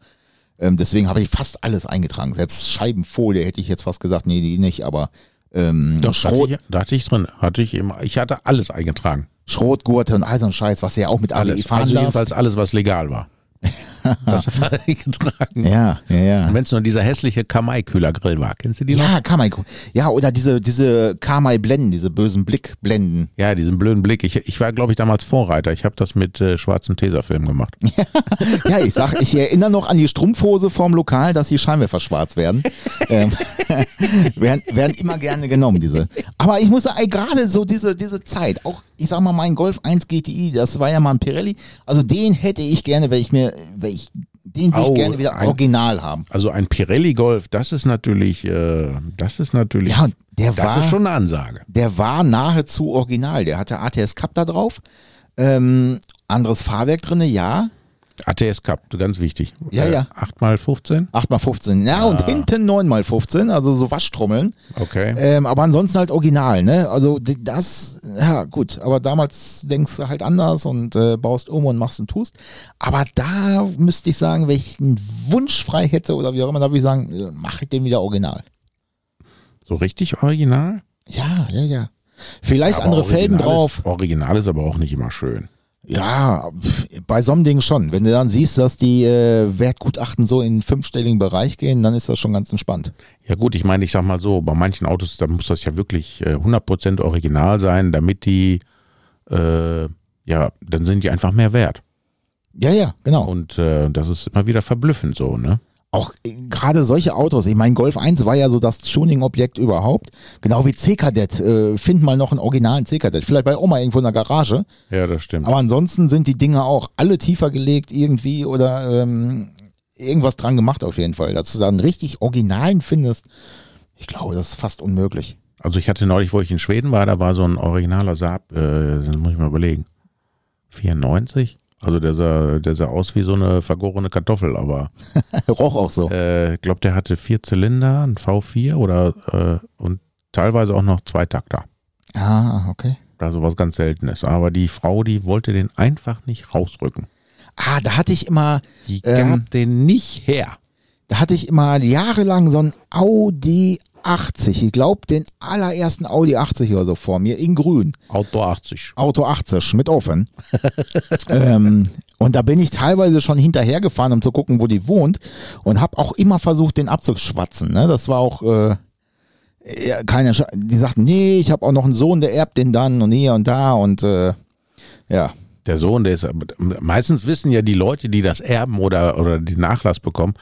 Ähm, deswegen habe ich fast alles eingetragen. Selbst Scheibenfolie hätte ich jetzt fast gesagt, nee, die nicht, aber ähm, Doch, Schrot. Da hatte, ich, da hatte ich drin. Hatte ich immer, ich hatte alles eingetragen. Schrotgurte und all so ein Scheiß, was ja auch mit alles, ABE fahren Also jedenfalls alles, was legal war. eingetragen. Ja, ja, ja. Und wenn es nur dieser hässliche Kamai-Kühlergrill war, kennst du die noch? Ja, Kamai. Ja, oder diese, diese Kamai-Blenden, diese bösen Blickblenden. Ja, diesen blöden Blick. Ich, ich war, glaube ich, damals Vorreiter. Ich habe das mit äh, schwarzen Tesafilm gemacht. ja, ich sag, ich erinnere noch an die Strumpfhose vorm Lokal, dass die Scheinwerfer schwarz werden. ähm, werden, werden immer gerne genommen, diese. Aber ich muss sagen, gerade so diese, diese Zeit, auch ich sag mal, mein Golf 1 GTI, das war ja mal ein Pirelli. Also den hätte ich gerne, wenn ich mir, wenn ich, den würde ich gerne wieder ein, original haben. Also ein Pirelli Golf, das ist natürlich, äh, das ist natürlich, ja, der das war, ist schon eine Ansage. Der war nahezu original. Der hatte ATS Cup da drauf, ähm, anderes Fahrwerk drinne, ja. ATS Cup, ganz wichtig. Ja, ja. 8x15? 8x15. Ja, ah. und hinten 9x15, also so Waschtrommeln. Okay. Ähm, aber ansonsten halt original, ne? Also das, ja gut, aber damals denkst du halt anders und äh, baust um und machst und tust. Aber da müsste ich sagen, wenn ich einen Wunsch frei hätte oder wie auch immer, da würde ich sagen, äh, mache ich den wieder original. So richtig original? Ja, ja, ja. Vielleicht ja, andere Felgen drauf. original ist aber auch nicht immer schön. Ja, bei so einem Ding schon. Wenn du dann siehst, dass die äh, Wertgutachten so in fünfstelligen Bereich gehen, dann ist das schon ganz entspannt. Ja gut, ich meine, ich sag mal so, bei manchen Autos, da muss das ja wirklich äh, 100% original sein, damit die, äh, ja, dann sind die einfach mehr wert. Ja, ja, genau. Und äh, das ist immer wieder verblüffend so, ne? Auch gerade solche Autos, ich meine, Golf 1 war ja so das Tuning-Objekt überhaupt. Genau wie C-Kadett. Äh, find mal noch einen originalen C-Kadett. Vielleicht bei Oma irgendwo in der Garage. Ja, das stimmt. Aber ansonsten sind die Dinger auch alle tiefer gelegt irgendwie oder ähm, irgendwas dran gemacht auf jeden Fall. Dass du da einen richtig Originalen findest, ich glaube, das ist fast unmöglich. Also ich hatte neulich, wo ich in Schweden war, da war so ein originaler Saab, äh, das muss ich mal überlegen, 94? Also der sah, der sah aus wie so eine vergorene Kartoffel, aber roch auch so. Äh, ich glaube, der hatte vier Zylinder, ein V4 oder äh, und teilweise auch noch zwei Takter. Ah, okay. Also was ganz Seltenes. Aber die Frau, die wollte den einfach nicht rausrücken. Ah, da hatte ich immer. Die gab ähm, den nicht her. Da hatte ich immer jahrelang so ein Audi 80. Ich glaube, den allerersten Audi 80 oder so vor mir in grün. Auto 80. Auto 80 mit offen. ähm, und da bin ich teilweise schon hinterhergefahren, um zu gucken, wo die wohnt. Und habe auch immer versucht, den abzuschwatzen. Ne? Das war auch äh, ja, keine. Sch die sagten, nee, ich habe auch noch einen Sohn, der erbt den dann und hier und da und äh, ja. Der Sohn, der ist. Meistens wissen ja die Leute, die das erben oder, oder den Nachlass bekommen,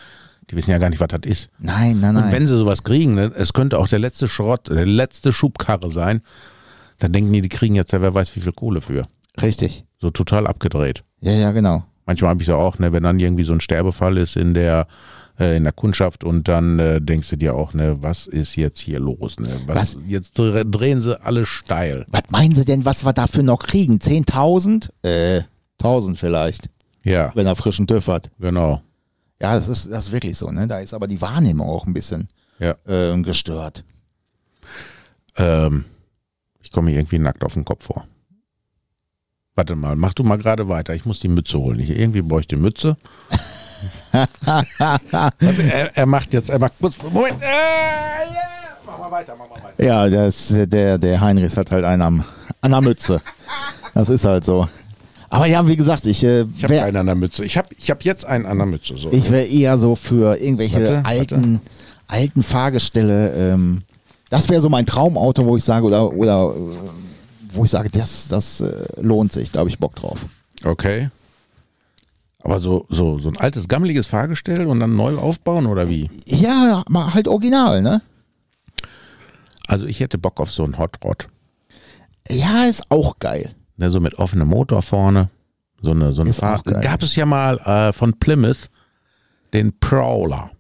die wissen ja gar nicht, was das ist. Nein, nein, nein. Und wenn sie sowas kriegen, ne, es könnte auch der letzte Schrott, der letzte Schubkarre sein, dann denken die, die kriegen jetzt ja wer weiß wie viel Kohle für. Richtig. So total abgedreht. Ja, ja, genau. Manchmal habe ich so auch, ne, wenn dann irgendwie so ein Sterbefall ist in der äh, in der Kundschaft und dann äh, denkst du dir auch, ne, was ist jetzt hier los? Ne? Was, was? Jetzt drehen sie alle steil. Was meinen sie denn, was wir dafür noch kriegen? 10.000? Äh, 1.000 vielleicht. Ja. Wenn er frischen TÜV hat. Genau. Ja, das ist, das ist wirklich so. Ne? Da ist aber die Wahrnehmung auch ein bisschen ja. äh, gestört. Ähm, ich komme mir irgendwie nackt auf den Kopf vor. Warte mal, mach du mal gerade weiter. Ich muss die Mütze holen. Ich, irgendwie brauche ich die Mütze. er, er, macht jetzt, er macht kurz. Moment. Äh, yeah. Mach mal weiter, mach mal weiter. Ja, das, der, der Heinrichs hat halt einen an der Mütze. Das ist halt so. Aber ja, wie gesagt, ich, äh, Ich habe wär, keinen an der Mütze. Ich habe ich hab jetzt einen an der Mütze. So. ich wäre eher so für irgendwelche Warte, alten, alten Fahrgestelle. Ähm, das wäre so mein Traumauto, wo ich sage, oder, oder wo ich sage, das, das äh, lohnt sich, da habe ich Bock drauf. Okay. Aber so, so, so ein altes, gammeliges Fahrgestell und dann neu aufbauen oder wie? Ja, mal halt original, ne? Also ich hätte Bock auf so einen Hot Rod. Ja, ist auch geil. Ne, so mit offenem Motor vorne. So eine, so eine Ist Fahr auch geil. Gab es ja mal äh, von Plymouth den Prowler.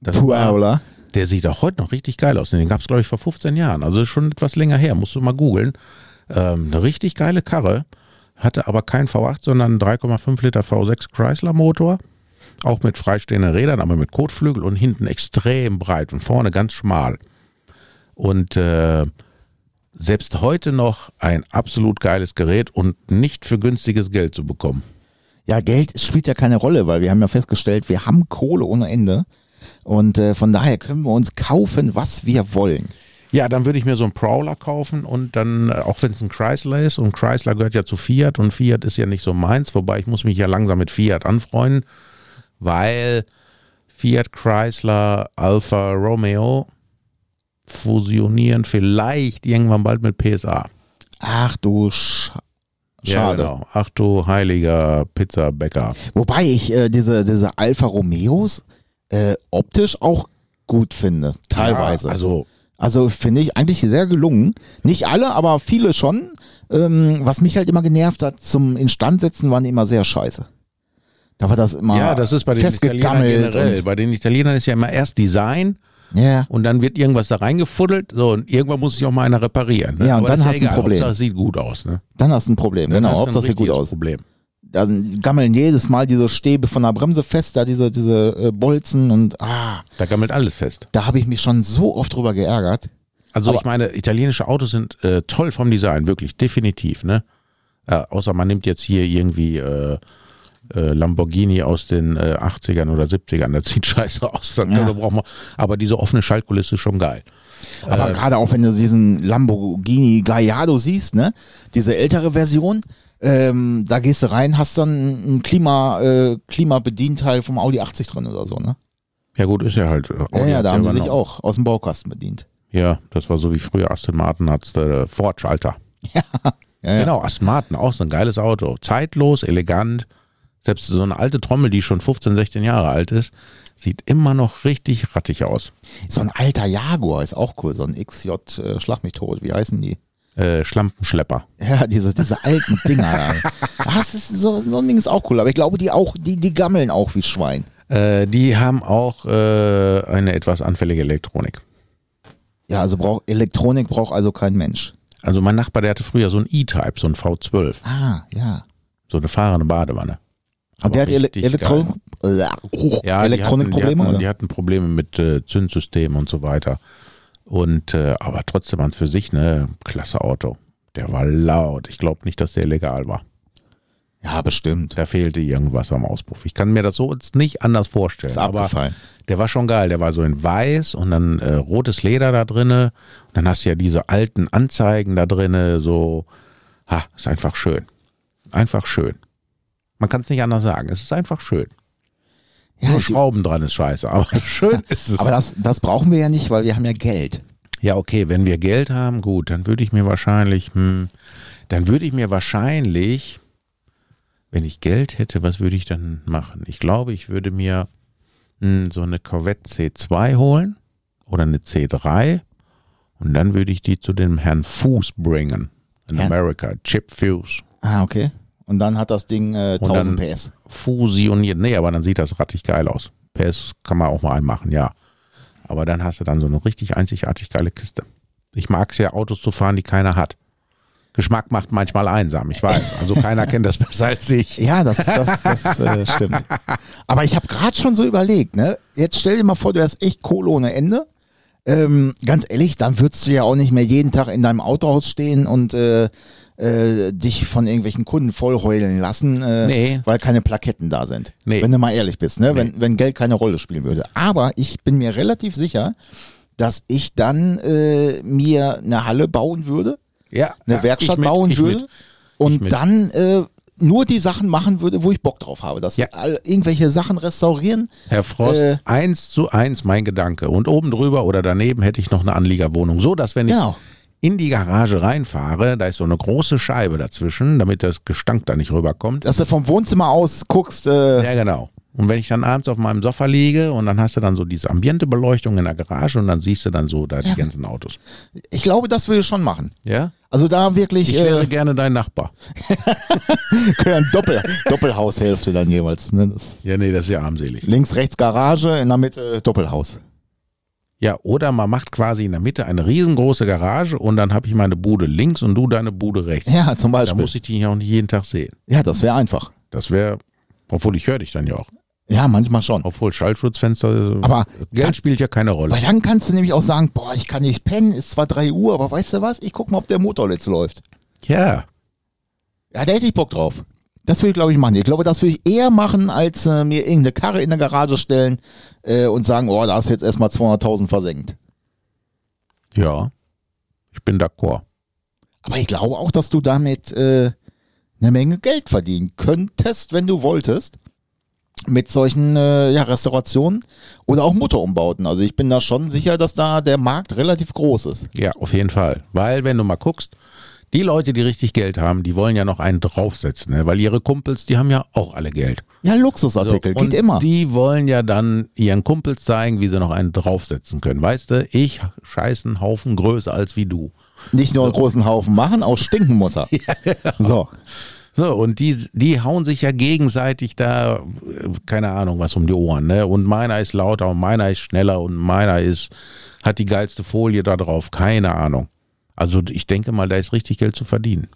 Das Prowler. Der sieht auch heute noch richtig geil aus. Den gab es, glaube ich, vor 15 Jahren. Also schon etwas länger her. Musst du mal googeln. Ähm, eine richtig geile Karre. Hatte aber kein V8, sondern einen 3,5 Liter V6 Chrysler Motor. Auch mit freistehenden Rädern, aber mit Kotflügel und hinten extrem breit und vorne ganz schmal. Und äh, selbst heute noch ein absolut geiles Gerät und nicht für günstiges Geld zu bekommen. Ja, Geld spielt ja keine Rolle, weil wir haben ja festgestellt, wir haben Kohle ohne Ende. Und äh, von daher können wir uns kaufen, was wir wollen. Ja, dann würde ich mir so einen Prowler kaufen und dann, äh, auch wenn es ein Chrysler ist, und Chrysler gehört ja zu Fiat und Fiat ist ja nicht so meins, wobei ich muss mich ja langsam mit Fiat anfreunden, weil Fiat, Chrysler, Alfa Romeo fusionieren vielleicht irgendwann bald mit PSA. Ach du Sch Schade. Ja, genau. Ach du heiliger Pizzabäcker. Wobei ich äh, diese, diese Alfa Romeos äh, optisch auch gut finde, teilweise. Ja, also Also finde ich eigentlich sehr gelungen. Nicht alle, aber viele schon. Ähm, was mich halt immer genervt hat, zum Instandsetzen waren die immer sehr scheiße. Da war das immer ja, das ist bei den Italienern generell. Bei den Italienern ist ja immer erst Design ja, und dann wird irgendwas da reingefuddelt. So, und irgendwann muss sich auch mal einer reparieren. Ne? Ja, und Aber dann hast du ein egal. Problem. Hauptsache, sieht gut aus. Ne? dann hast du ein Problem. Dann genau, ein Hauptsache sieht gut aus. Problem. Da gammeln jedes Mal diese Stäbe von der Bremse fest, da diese, diese äh, Bolzen und ah, Da gammelt alles fest. da habe ich mich schon so oft drüber geärgert. Also Aber- ich meine, italienische Autos sind äh, toll vom Design, wirklich, definitiv. Ne? Äh, außer man nimmt jetzt hier irgendwie äh, äh, Lamborghini aus den äh, 80ern oder 70ern. Das sieht scheiße aus. Dann Ja. braucht man, aber diese offene Schaltkulisse ist schon geil. Aber Äh, gerade auch wenn du diesen Lamborghini Gallardo siehst, ne, diese ältere Version, ähm, da gehst du rein, hast dann ein Klima, äh, Klimabedienteil vom Audi 80 drin oder so, ne? Ja gut, ist ja halt. äh, Ja, Audi ja, hat da haben sie sich auch aus dem Baukasten bedient. Ja, das war so wie früher Aston Martin hat äh, Ford-Schalter. Ja, ja. Genau, Aston Martin, auch so ein geiles Auto. Zeitlos, elegant. Selbst so eine alte Trommel, die schon 15, 16 Jahre alt ist, sieht immer noch richtig rattig aus. So ein alter Jaguar ist auch cool, so ein XJ, äh, schlag mich tot, wie heißen die? Äh, Schlampenschlepper. Ja, diese, diese alten Dinger. da. Das ist so, so ein Ding ist auch cool, aber ich glaube, die auch, die, die gammeln auch wie Schwein. Äh, die haben auch äh, eine etwas anfällige Elektronik. Ja, also braucht Elektronik braucht also kein Mensch. Also mein Nachbar, der hatte früher so ein E-Type, so ein V12, Ah, ja. so eine fahrende Badewanne. Und der hat Ele äh, oh, Ja, die Elektronikprobleme, hatten, die hatten, oder? die hatten Probleme mit äh, Zündsystemen und so weiter. Und äh, aber trotzdem an für sich ne klasse Auto. Der war laut. Ich glaube nicht, dass der legal war. Ja, bestimmt. Da fehlte irgendwas am Auspuff. Ich kann mir das so jetzt nicht anders vorstellen. Ist aber abgefallen. der war schon geil. Der war so in weiß und dann äh, rotes Leder da drinne. Und dann hast du ja diese alten Anzeigen da drinne. So, ha, ist einfach schön. Einfach schön. Man kann es nicht anders sagen. Es ist einfach schön. Ja, Nur Schrauben dran ist scheiße, aber schön ist es. aber das, das brauchen wir ja nicht, weil wir haben ja Geld. Ja, okay, wenn wir Geld haben, gut, dann würde ich mir wahrscheinlich, hm, dann würde ich mir wahrscheinlich, wenn ich Geld hätte, was würde ich dann machen? Ich glaube, ich würde mir hm, so eine Corvette C2 holen oder eine C3 und dann würde ich die zu dem Herrn Fuß bringen. In Herrn- America, Chip Fuse. Ah, okay. Und dann hat das Ding äh, Und 1000 dann- PS. fusioniert. Nee, aber dann sieht das rattig geil aus. PS kann man auch mal einmachen, ja. Aber dann hast du dann so eine richtig einzigartig geile Kiste. Ich mag es ja, Autos zu fahren, die keiner hat. Geschmack macht manchmal einsam, ich weiß. Also keiner kennt das besser als ich. Ja, das, das, das äh, stimmt. Aber ich habe gerade schon so überlegt, ne? Jetzt stell dir mal vor, du hast echt Kohle ohne Ende. Ähm, ganz ehrlich, dann würdest du ja auch nicht mehr jeden Tag in deinem Autohaus stehen und äh, äh, dich von irgendwelchen Kunden vollheulen lassen, äh, Nee. weil keine Plaketten da sind. Nee. Wenn du mal ehrlich bist, ne? Nee. Wenn, wenn Geld keine Rolle spielen würde. Aber ich bin mir relativ sicher, dass ich dann äh, mir eine Halle bauen würde, Ja, eine ja, Werkstatt mit, bauen würde und dann äh, nur die Sachen machen würde, wo ich Bock drauf habe. Dass Ja. all, irgendwelche Sachen restaurieren. Herr Frost, Äh, eins zu eins mein Gedanke. Und oben drüber oder daneben hätte ich noch eine Anliegerwohnung. So, dass wenn ich Genau. In die Garage reinfahre, da ist so eine große Scheibe dazwischen, damit das Gestank da nicht rüberkommt. Dass du vom Wohnzimmer aus guckst, äh, Ja, genau. Und wenn ich dann abends auf meinem Sofa liege und dann hast du dann so diese Ambientebeleuchtung in der Garage und dann siehst du dann so da die Ja. ganzen Autos. ich glaube, das würde ich schon machen. Ja? Also da wirklich Ich wäre äh, gerne dein Nachbar. ein Doppel, Doppelhaushälfte dann jeweils. Ne? Ja, nee, das ist ja armselig. links, rechts Garage, in der Mitte Doppelhaus. Ja, oder man macht quasi in der Mitte eine riesengroße Garage und dann habe ich meine Bude links und du deine Bude rechts. Ja, zum Da Beispiel. muss ich dich auch nicht jeden Tag sehen. Ja, das wäre einfach. Das wäre, obwohl ich höre dich dann ja auch. Ja, manchmal schon. Obwohl Schallschutzfenster, Aber Geld dann- spielt ja keine Rolle. Weil dann kannst du nämlich auch sagen, boah, ich kann nicht pennen, ist zwar 3 Uhr, aber weißt du was? Ich guck mal, ob der Motor jetzt läuft. Ja, Ja, da hätte ich Bock drauf. Das würde ich, glaube ich, machen. Ich glaube, das würde ich eher machen, als äh, mir irgendeine Karre in der Garage stellen äh, und sagen, oh, da hast du jetzt erstmal 200.000 versenkt. ja. Ich bin d'accord. Aber ich glaube auch, dass du damit äh, eine Menge Geld verdienen könntest, wenn du wolltest. Mit solchen äh, ja, Restaurationen oder auch Motorumbauten. Also ich bin da schon sicher, dass da der Markt relativ groß ist. Ja, auf jeden Fall. Weil, wenn du mal guckst, die Leute, die richtig Geld haben, die wollen ja noch einen draufsetzen, ne? weil ihre Kumpels, die haben ja auch alle Geld. Ja, Luxusartikel, So, geht immer. Die wollen ja dann ihren Kumpels zeigen, wie sie noch einen draufsetzen können. Weißt du, ich scheiße einen Haufen größer als wie du. Nicht nur einen großen Haufen machen, auch stinken muss er. genau. So. So, und die, die hauen sich ja gegenseitig da, keine Ahnung, was um die Ohren, ne? Und meiner ist lauter und meiner ist schneller und meiner ist, hat die geilste Folie da drauf, keine Ahnung. Also ich denke mal, da ist richtig Geld zu verdienen.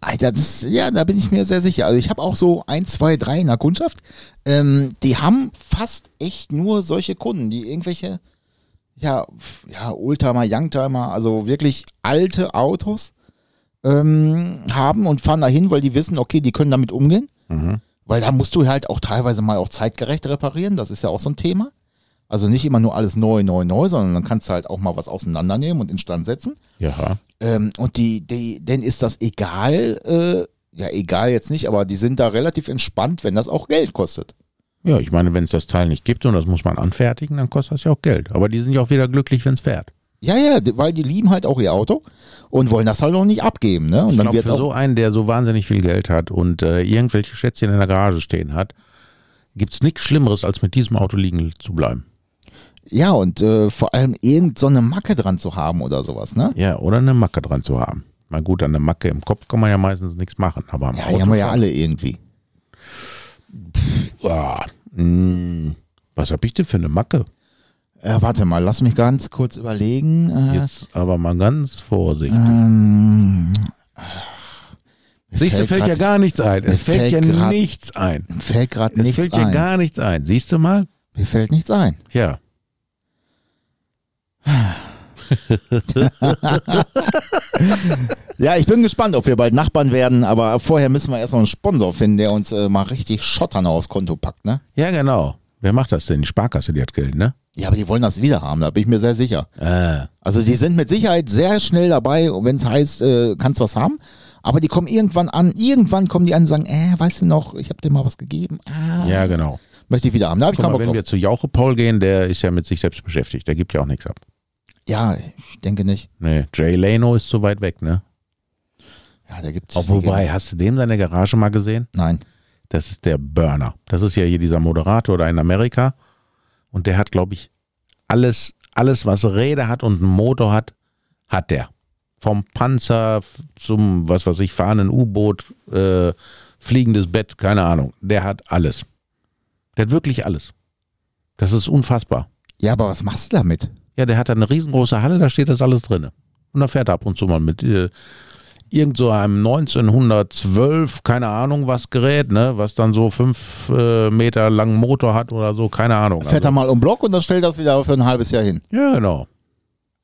Alter, das, ja, da bin ich mir sehr sicher. Also ich habe auch so ein, zwei, drei in der Kundschaft. Ähm, die haben fast echt nur solche Kunden, die irgendwelche, ja, ja, Oldtimer, Youngtimer, also wirklich alte Autos ähm, haben und fahren dahin, weil die wissen, okay, die können damit umgehen. Mhm. Weil da musst du halt auch teilweise mal auch zeitgerecht reparieren. Das ist ja auch so ein Thema. Also nicht immer nur alles neu, neu, neu, sondern dann kannst du halt auch mal was auseinandernehmen und instand setzen. Ja. Ähm, und die, die, denen ist das egal, äh, ja, egal jetzt nicht, aber die sind da relativ entspannt, wenn das auch Geld kostet. Ja, ich meine, wenn es das Teil nicht gibt und das muss man anfertigen, dann kostet das ja auch Geld. Aber die sind ja auch wieder glücklich, wenn es fährt. Ja, ja, weil die lieben halt auch ihr Auto und wollen das halt auch nicht abgeben, ne? Und Ich dann glaube, wird für so einen, der so wahnsinnig viel Geld hat und äh, irgendwelche Schätzchen in der Garage stehen hat, gibt es nichts Schlimmeres, als mit diesem Auto liegen zu bleiben. Ja, und äh, vor allem irgend so eine Macke dran zu haben oder sowas, ne? Ja, oder eine Macke dran zu haben. Mal gut, an der Macke im Kopf kann man ja meistens nichts machen, aber am Ja, Auto die haben wir ja alle irgendwie. Ah, mh, was hab ich denn für eine Macke? Äh, warte mal, lass mich ganz kurz überlegen. Äh, Jetzt aber mal ganz vorsichtig. ähm, mir Siehst du, fällt ja grad- gar nichts ein. mir Es fällt, ja fällt grad nichts ein. fällt gerade Es nichts fällt ja ein. gar nichts ein. Siehst du mal? mir fällt nichts ein. Ja. Ja, ich bin gespannt, ob wir bald Nachbarn werden, aber vorher müssen wir erst noch einen Sponsor finden, der uns äh, mal richtig Schottern aufs Konto packt, ne? Ja, genau. Wer macht das denn? Die Sparkasse, die hat Geld, ne? Ja, aber die wollen das wieder haben, da bin ich mir sehr sicher. Ah. Also die sind mit Sicherheit sehr schnell dabei, wenn es heißt, äh, kannst was haben. Aber die kommen irgendwann an, irgendwann kommen die an und sagen, äh, weißt du noch, ich habe dir mal was gegeben. Ah, Ja, genau. möchte ich wieder haben. Da habe ich Guck mal, wenn wir zu Jauche Paul gehen, der ist ja mit sich selbst beschäftigt. Der gibt ja auch nichts ab. Ja, ich denke nicht. Nee, Jay Leno ist zu weit weg, ne? Ja, da gibt's. Auch wobei, hast du dem seine Garage mal gesehen? Nein. Das ist der Burner. Das ist ja hier dieser Moderator da in Amerika. Und der hat, glaube ich, alles, alles, was Räder hat und einen Motor hat, hat der. Vom Panzer zum, was weiß ich, fahrenden U-Boot, äh, fliegendes Bett, keine Ahnung. Der hat alles. Der hat wirklich alles. Das ist unfassbar. Ja, aber was machst du damit? Ja, der hat da eine riesengroße Halle, da steht das alles drin. Und da fährt er ab und zu mal mit äh, irgend so einem 1912, keine Ahnung was Gerät, ne, was dann so fünf äh, Meter langen Motor hat oder so, keine Ahnung. Fährt er Also, mal um Block und dann stellt das wieder für ein halbes Jahr hin. ja, genau.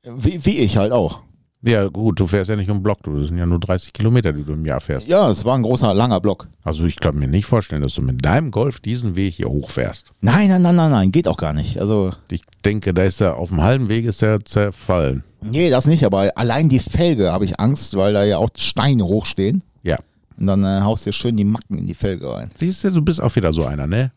Wie, wie ich halt auch. Ja, gut, du fährst ja nicht um Block, du. Das sind ja nur 30 Kilometer, die du im Jahr fährst. Ja, es war ein großer, langer Block. Also ich kann mir nicht vorstellen, dass du mit deinem Golf diesen Weg hier hochfährst. Nein, nein, nein, nein, nein, geht auch gar nicht. Also, Ich denke, da ist er auf dem halben Weg ist er zerfallen. nee, das nicht, aber allein die Felge habe ich Angst, weil da ja auch Steine hochstehen. Ja. Und dann äh, haust dir schön die Macken in die Felge rein. Siehst du, du bist auch wieder so einer, ne?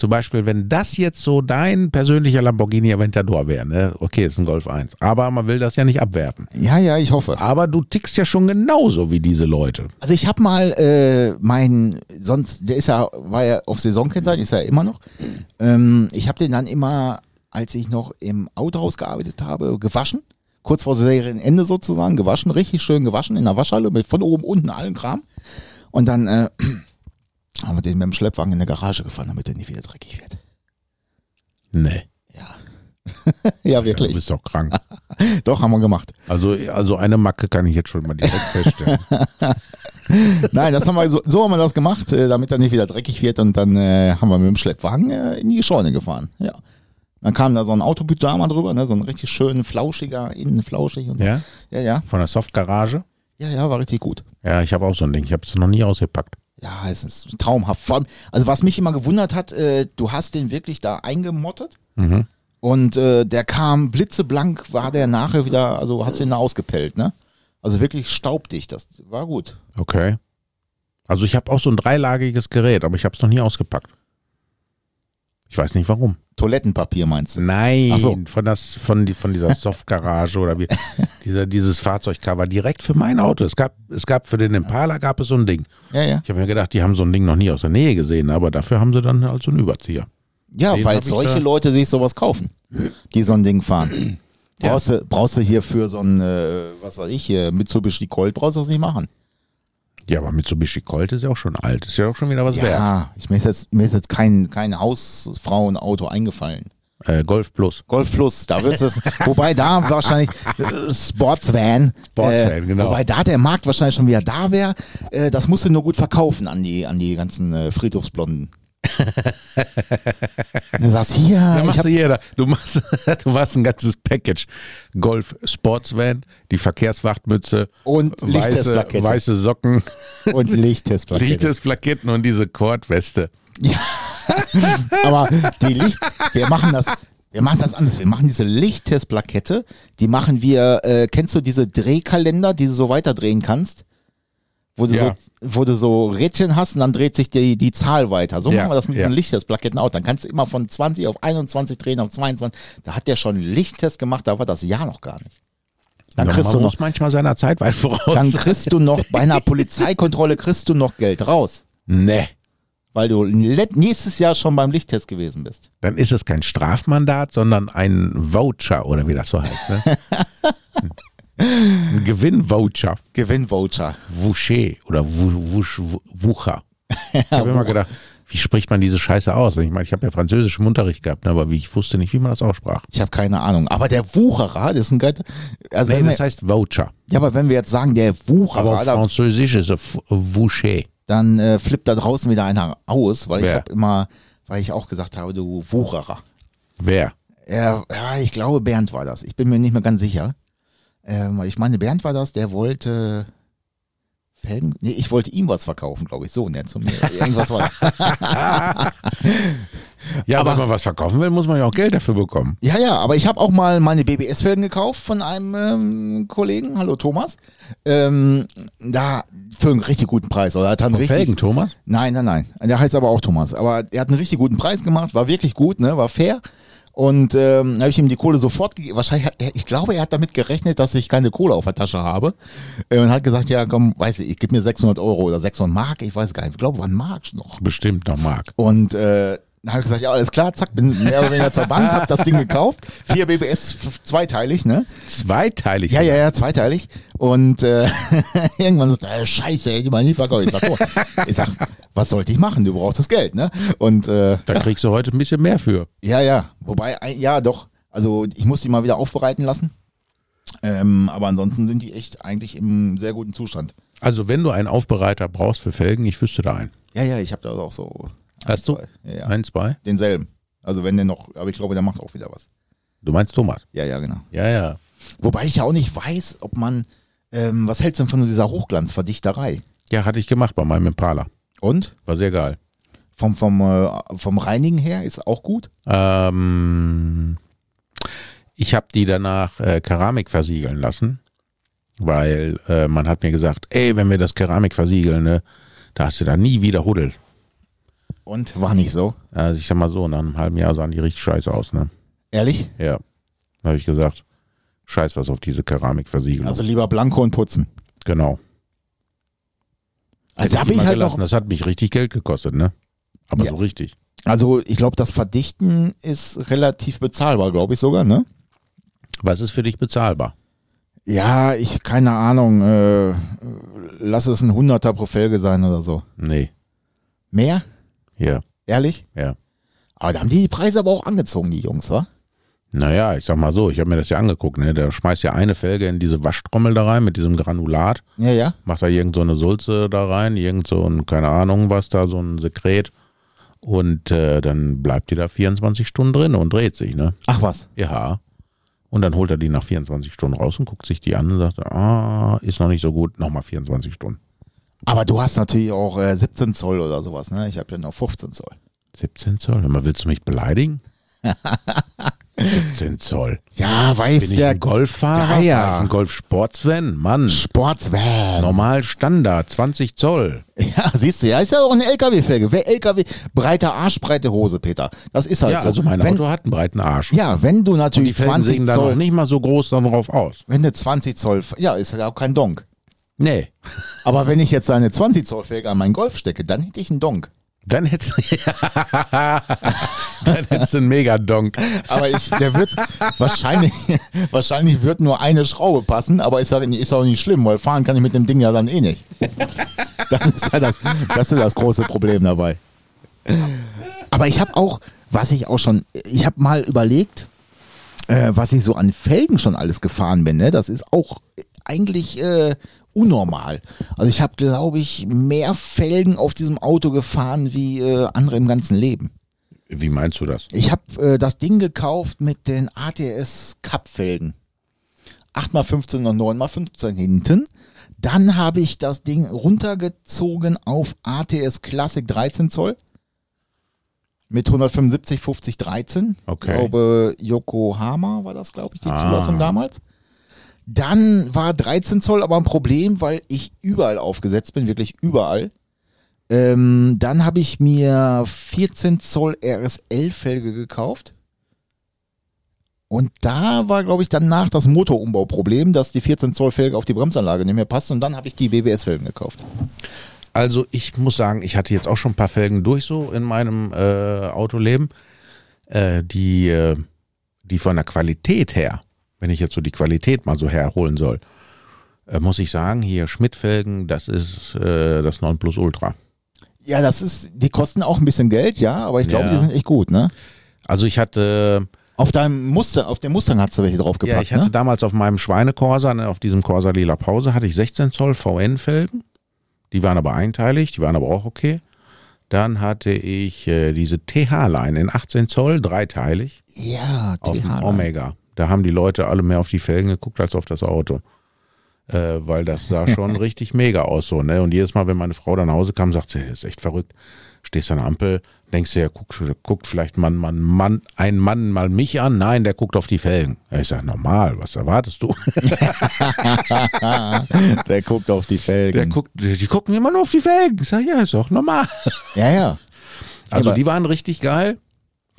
Zum Beispiel, wenn das jetzt so dein persönlicher Lamborghini Aventador wäre, ne? Okay, ist ein Golf 1. Aber man will das ja nicht abwerten. Ja, ja, ich hoffe. Aber du tickst ja schon genauso wie diese Leute. Also ich habe mal äh, mein, sonst, der ist ja, war ja auf Saisonkennzeichen, ist ja immer noch. Ähm, ich habe den dann immer, als ich noch im Autohaus gearbeitet habe, gewaschen. Kurz vor Serienende sozusagen, gewaschen, richtig schön gewaschen in der Waschhalle mit von oben, unten allen Kram. Und dann äh, haben wir den mit dem Schleppwagen in der Garage gefahren, damit er nicht wieder dreckig wird. Nee, Ja. ja, du wirklich. bist doch krank. Doch, haben wir gemacht. Also, also eine Macke kann ich jetzt schon mal direkt feststellen. Nein, das haben wir so, so haben wir das gemacht, äh, damit er nicht wieder dreckig wird und dann äh, haben wir mit dem Schleppwagen äh, in die Scheune gefahren. Ja. Dann kam da so ein Autopyjama drüber, ne, so ein richtig schön flauschiger, innen flauschig und so. Ja? Ja, ja, Von der Softgarage? ja, ja, war richtig gut. Ja, ich habe auch so ein Ding. Ich habe es noch nie ausgepackt. Ja, es ist traumhaft. Vor allem, also was mich immer gewundert hat, äh, du hast den wirklich da eingemottet Mhm. und äh, der kam blitzeblank, war der nachher wieder, also hast den da ausgepellt, ne? Also wirklich staubdicht, das war gut. Okay. Also ich habe auch so ein dreilagiges Gerät, aber ich habe es noch nie ausgepackt. Ich weiß nicht warum. Toilettenpapier meinst du? Nein, so. von, das, von, die, von dieser Softgarage oder wie, dieser, dieses Fahrzeugcover direkt für mein Auto. Es gab, es gab für den Impala gab es so ein Ding. Ja, ja. Ich habe mir gedacht, die haben so ein Ding noch nie aus der Nähe gesehen, aber dafür haben sie dann halt so einen Überzieher. Ja, Den weil solche. Leute sich sowas kaufen, die so ein Ding fahren. Ja. Brauchst, du, brauchst du hier für so ein, äh, was weiß ich, hier, Mitsubishi Colt, brauchst du das nicht machen. Ja, aber Mitsubishi Colt ist ja auch schon alt. Ist ja auch schon wieder was wert. Ja, ich, mir ist jetzt, mir ist jetzt kein, kein Hausfrauenauto eingefallen. Äh, Golf Plus. Golf Plus, da wird es, wobei da wahrscheinlich äh, Sportsvan, Sportsvan, genau. Wobei da der Markt wahrscheinlich schon wieder da wäre. Äh, das musst du nur gut verkaufen an die, an die ganzen äh, Friedhofsblonden. Du sagst hier, ich machst du hier, du machst, du machst ein ganzes Package. Golf Sportsvan, die Verkehrswachtmütze, und weiße, weiße Socken, Und Lichttestplakette. Lichtesplaketten und diese Kordweste. Aber die Licht, wir machen das, wir machen das anders. Wir machen diese Lichttestplakette, die machen wir, äh, kennst du diese Drehkalender, die du so weiterdrehen kannst? Wo du, Ja. so, wo du so Rädchen hast und dann dreht sich die, die Zahl weiter. So Ja, machen wir das mit diesen ja. Lichttestplaketten auch. Dann kannst du immer von 20 auf 21 drehen, auf 22. Da hat der schon einen Lichttest gemacht, da war das Jahr noch gar nicht. Dann Ja, kriegst du noch, muss manchmal seiner Zeit weit voraus. dann kriegst du noch, bei einer Polizeikontrolle kriegst du noch Geld raus. nee, Weil du nächstes Jahr schon beim Lichttest gewesen bist. dann ist es kein Strafmandat, sondern ein Voucher oder wie das so heißt. Ne? ein Gewinnvoucher. Gewinnvoucher. Woucher oder Wusch- Wucher. Ich habe immer gedacht, wie spricht man diese Scheiße aus? Ich meine, ich habe ja Französisch im Unterricht gehabt, ne, aber ich wusste nicht, wie man das aussprach. Ich habe keine Ahnung. Aber der Wucherer, das ist ein Geld. Also Nee, wenn wir, das heißt Voucher. ja, aber wenn wir jetzt sagen, der Aber Wucherer, auf da, Französisch ist es Woucher. dann äh, flippt da draußen wieder einer aus, weil ich Wer? habe immer, weil ich auch gesagt habe, du Wucherer. Wer? Ja, ja, ich glaube, Bernd war das. Ich bin mir nicht mehr ganz sicher. Ähm, ich meine, Bernd war das, der wollte Felgen. Nee, ich wollte ihm was verkaufen, glaube ich. So nett zu mir. Irgendwas war da. Ja, Aber- wenn man was verkaufen will, muss man ja auch Geld dafür bekommen. Ja, ja, aber ich habe auch mal meine BBS-Felgen gekauft von einem ähm, Kollegen. Hallo Thomas. Ähm, da für einen richtig guten Preis. Oder hat einen richtig, Felgen, Thomas? Nein, nein, nein. Der heißt aber auch Thomas. Aber er hat einen richtig guten Preis gemacht, war wirklich gut, ne, war fair. Und ähm, habe ich ihm die Kohle sofort gegeben. Wahrscheinlich hat er, ich glaube, er hat damit gerechnet, dass ich keine Kohle auf der Tasche habe. Äh, Und hat gesagt, ja, komm, weiß ich, ich gib mir 600 Euro oder 600 Mark. Ich weiß gar nicht. Ich glaube, waren Mark noch. Bestimmt noch Mark. Und äh, dann habe ich gesagt, ja, alles klar, zack, bin mehr oder weniger zur Bank, hab das Ding gekauft. Vier BBS, zweiteilig, ne? Zweiteilig. Ja, ja, ja, zweiteilig. Und äh, irgendwann sagt er, äh, scheiße, hätte ich mal nie verkauft. Ich sag, oh. ich sag, was sollte ich machen? Du brauchst das Geld, ne? Und äh, Da kriegst du heute ein bisschen mehr für. ja, ja, wobei, ja, doch. Also ich muss die mal wieder aufbereiten lassen. Ähm, aber ansonsten sind die echt eigentlich im sehr guten Zustand. Also wenn du einen Aufbereiter brauchst für Felgen, ich wüsste da einen. Ja, ja, ich habe da auch so Hast du? Ja, ja. Ein, zwei? denselben. Also wenn der noch, aber ich glaube, der macht auch wieder was. Du meinst Thomas? Ja, ja, genau. Ja, ja. Wobei ich ja auch nicht weiß, ob man, ähm, was hältst du denn von dieser Hochglanzverdichterei? Ja, hatte ich gemacht bei meinem Impala. Und? War sehr geil. Vom, vom, äh, vom Reinigen her ist auch gut? Ähm, ich habe die danach äh, Keramik versiegeln lassen, weil äh, man hat mir gesagt, ey, wenn wir das Keramik versiegeln, ne, da hast du da nie wieder Huddel. Und? War nicht so? Also ich sag mal so, nach einem halben Jahr sahen die richtig scheiße aus, ne? Ehrlich? Ja. Da habe ich gesagt, scheiß was auf diese Keramikversiegelung. Also lieber Blanko und putzen. genau. Also habe ich mal halt gelassen. noch, Das hat mich richtig Geld gekostet, ne? Aber Ja. so richtig. also ich glaube, das Verdichten ist relativ bezahlbar, glaube ich sogar, ne? Was ist für dich bezahlbar? Ja, ich, keine Ahnung, äh, lass es ein Hunderter pro Felge sein oder so. Nee. Mehr? Ja. Ehrlich? Ja. Aber da haben die die Preise aber auch angezogen, die Jungs, wa? Naja, ich sag mal so, ich habe mir das ja angeguckt, ne? Der schmeißt ja eine Felge in diese Waschtrommel da rein mit diesem Granulat, Ja, ja. macht da irgend so eine Sulze da rein, irgend so ein, keine Ahnung was da, so ein Sekret. Und äh, dann bleibt die da 24 Stunden drin und dreht sich, ne? Ach was. Ja. Und dann holt er die nach 24 Stunden raus und guckt sich die an und sagt, ah, ist noch nicht so gut, nochmal 24 Stunden. Aber du hast natürlich auch äh, 17 Zoll oder sowas, ne? Ich habe ja noch 15 Zoll. 17 Zoll? Mal, willst du mich beleidigen? 17 Zoll. Ja, weiß Bin ich der ein Golffahrer? Ja, ja. Ich Ein Golf-Sportsvan? Mann. Sportsvan. Normal Standard, 20 Zoll. Ja, siehst du, ja, ist ja auch eine LKW-Felge. Wer LKW, breiter Arsch, breite Hose, Peter. Das ist halt Ja, so. also mein wenn, Auto hat einen breiten Arsch. Ja, wenn du Und die natürlich Felgen 20 sehen da noch Zoll, nicht mal so groß darauf aus. wenn du 20 Zoll, ja, ist ja auch kein Donk. Nee. Aber wenn ich jetzt eine 20 Zoll Felge an meinen Golf stecke, dann hätte ich einen Donk. Dann hättest du, dann hättest du einen Megadonk. Aber ich, der wird wahrscheinlich, wahrscheinlich wird nur eine Schraube passen, aber ist, ja, ist auch nicht schlimm, weil fahren kann ich mit dem Ding ja dann eh nicht. Das ist ja das, das, ist das große Problem dabei. Aber ich habe auch, was ich auch schon, ich habe mal überlegt, äh, was ich so an Felgen schon alles gefahren bin. Ne? Das ist auch eigentlich äh, unnormal. Also ich habe, glaube ich, mehr Felgen auf diesem Auto gefahren wie äh, andere im ganzen Leben. Wie meinst du das? Ich habe äh, das Ding gekauft mit den ATS Cup-Felgen. 8x15 und 9x15 hinten. Dann habe ich das Ding runtergezogen auf ATS Classic 13 Zoll. Mit 175, 50, 13. Okay. Ich glaube, Yokohama war das, glaube ich, die Ah. Zulassung damals. Dann war 13 Zoll aber ein Problem, weil ich überall aufgesetzt bin, wirklich überall. Ähm, dann habe ich mir 14 Zoll RSL-Felge gekauft. Und da war, glaube ich, danach das Motorumbauproblem, dass die 14 Zoll Felge auf die Bremsanlage nicht mehr passt. Und dann habe ich die BBS-Felgen gekauft. Also ich muss sagen, ich hatte jetzt auch schon ein paar Felgen durch so in meinem äh, Autoleben, äh, die, äh, die von der Qualität her, wenn ich jetzt so die Qualität mal so herholen soll, äh, muss ich sagen, hier Schmidt-Felgen, das ist äh, das 9 Plus Ultra. Ja, das ist, die kosten auch ein bisschen Geld, ja, aber ich glaube, Ja. die sind echt gut, ne? Also ich hatte, Auf deinem Muster, auf dem Mustang hast du welche draufgepackt, ja, ich hatte ne? damals auf meinem Schweinekorsa, ne, auf diesem Corsa Lila Pause, hatte ich 16 Zoll VN-Felgen. Die waren aber einteilig, die waren aber auch okay. Dann hatte ich äh, diese TH-Line in 18 Zoll, dreiteilig. Ja, auf dem TH. Omega. Da haben die Leute alle mehr auf die Felgen geguckt als auf das Auto. Äh, weil das sah schon richtig mega aus so, ne? Und jedes Mal, wenn meine Frau dann nach Hause kam, sagt sie, ist echt verrückt. Stehst an der Ampel, denkst dir, guckt, guckt vielleicht man, man, Mann, ein Mann mal mich an. Nein, der guckt auf die Felgen. Ja, ich sag, normal, was erwartest du? Der guckt auf die Felgen. Der guckt, die, gucken immer nur auf die Felgen. Ich sag, ja, ist doch normal. ja, ja. Also Aber- die waren richtig geil.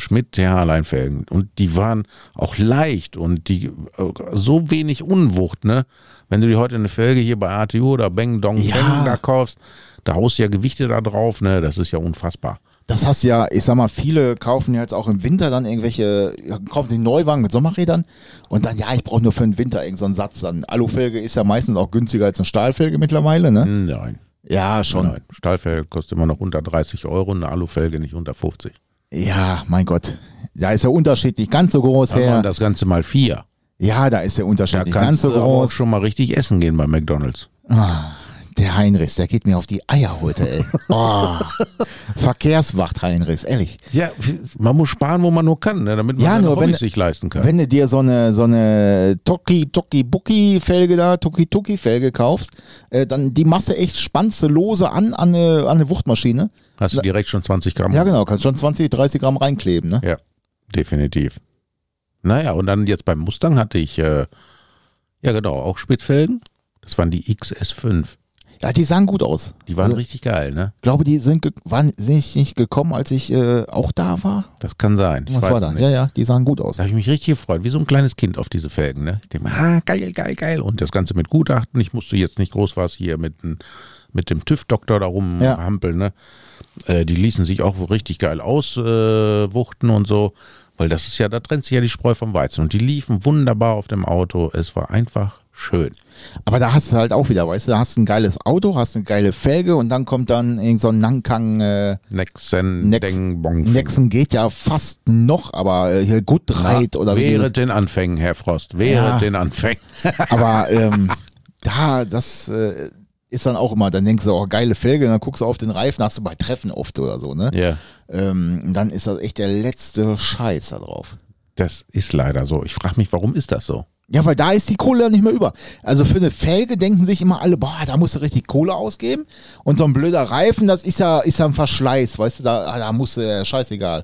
Schmidt TH-Leinfelgen. Und die waren auch leicht und die äh, so wenig Unwucht, ne? Wenn du dir heute eine Felge hier bei ATU oder Bang Dong Ja. Bang da kaufst, da haust du ja Gewichte da drauf, ne? Das ist ja unfassbar. Das hast ja, ich sag mal, viele kaufen ja jetzt auch im Winter dann irgendwelche, kaufen den Neuwagen mit Sommerrädern und dann, ja, ich brauche nur für den Winter irgendeinen so einen Satz. Dann Alufelge ist ja meistens auch günstiger als eine Stahlfelge mittlerweile, ne? Nein. Ja, schon. Nein. Stahlfelge kostet immer noch unter 30 Euro, eine Alufelge nicht unter 50. Ja, mein Gott. Da ist der Unterschied nicht ganz so groß Aber her. das Ganze mal vier. Ja, da ist der Unterschied Da nicht ganz so aber auch groß. schon mal richtig essen gehen bei McDonalds. Ah, Der Heinrichs, der geht mir auf die Eier heute, ey. Oh. Verkehrswacht Heinrichs, ehrlich. Ja, man muss sparen, wo man nur kann, ne, damit man Ja, nur wenn- sich leisten kann. Wenn du dir so eine, so eine Toki, Toki, Buki Felge da, Toki, Toki Felge kaufst, äh, dann die Masse echt spannst du lose an, an eine, an eine Wuchtmaschine. Hast du direkt schon 20 Gramm. Ja, genau, kannst schon 20, 30 Gramm reinkleben, ne? Ja, definitiv. Naja, und dann jetzt beim Mustang hatte ich, äh, ja genau, auch Spitzfelgen. Das waren die XS5. Ja, die sahen gut aus. Die waren Also, richtig geil, ne? Ich glaube, die sind, waren sind nicht- gekommen, als ich äh, auch da war. Das kann sein. Ich Was war da? nicht. Ja, ja, die sahen gut aus. Da habe ich mich richtig gefreut, wie so ein kleines Kind auf diese Felgen. Ne? Ich denke ah, geil, geil, geil. Und das Ganze mit Gutachten. Ich musste jetzt nicht groß was hier mit, n- mit dem TÜV-Doktor da Ja. rumhampeln. Ne? Äh, die ließen sich auch richtig geil auswuchten äh, und so. Weil das ist ja, da trennt sich ja die Spreu vom Weizen. Und die liefen wunderbar auf dem Auto. Es war einfach schön. Aber da hast du halt auch wieder, weißt du, da hast du ein geiles Auto, hast eine geile Felge und dann kommt dann irgend so ein Nankang. Äh, Nexen, Nex-. Nexen geht ja fast noch, aber äh, hier Good Ride oder wie. Während den Anfängen, Herr Frost. Während Ja. den Anfängen. Aber ähm, da, das äh, ist dann auch immer, dann denkst du, oh, geile Felge, dann guckst du auf den Reifen, hast du bei Treffen oft oder so, ne? Ja. Ähm, und dann ist das echt der letzte Scheiß da drauf. Das ist leider so. Ich frage mich, warum ist das so? Ja, weil da ist die Kohle dann nicht mehr über. Also für eine Felge denken sich immer alle, boah, da musst du richtig Kohle ausgeben. Und so ein blöder Reifen, das ist ja, ist ja ein Verschleiß, weißt du, da, da musst du, scheißegal.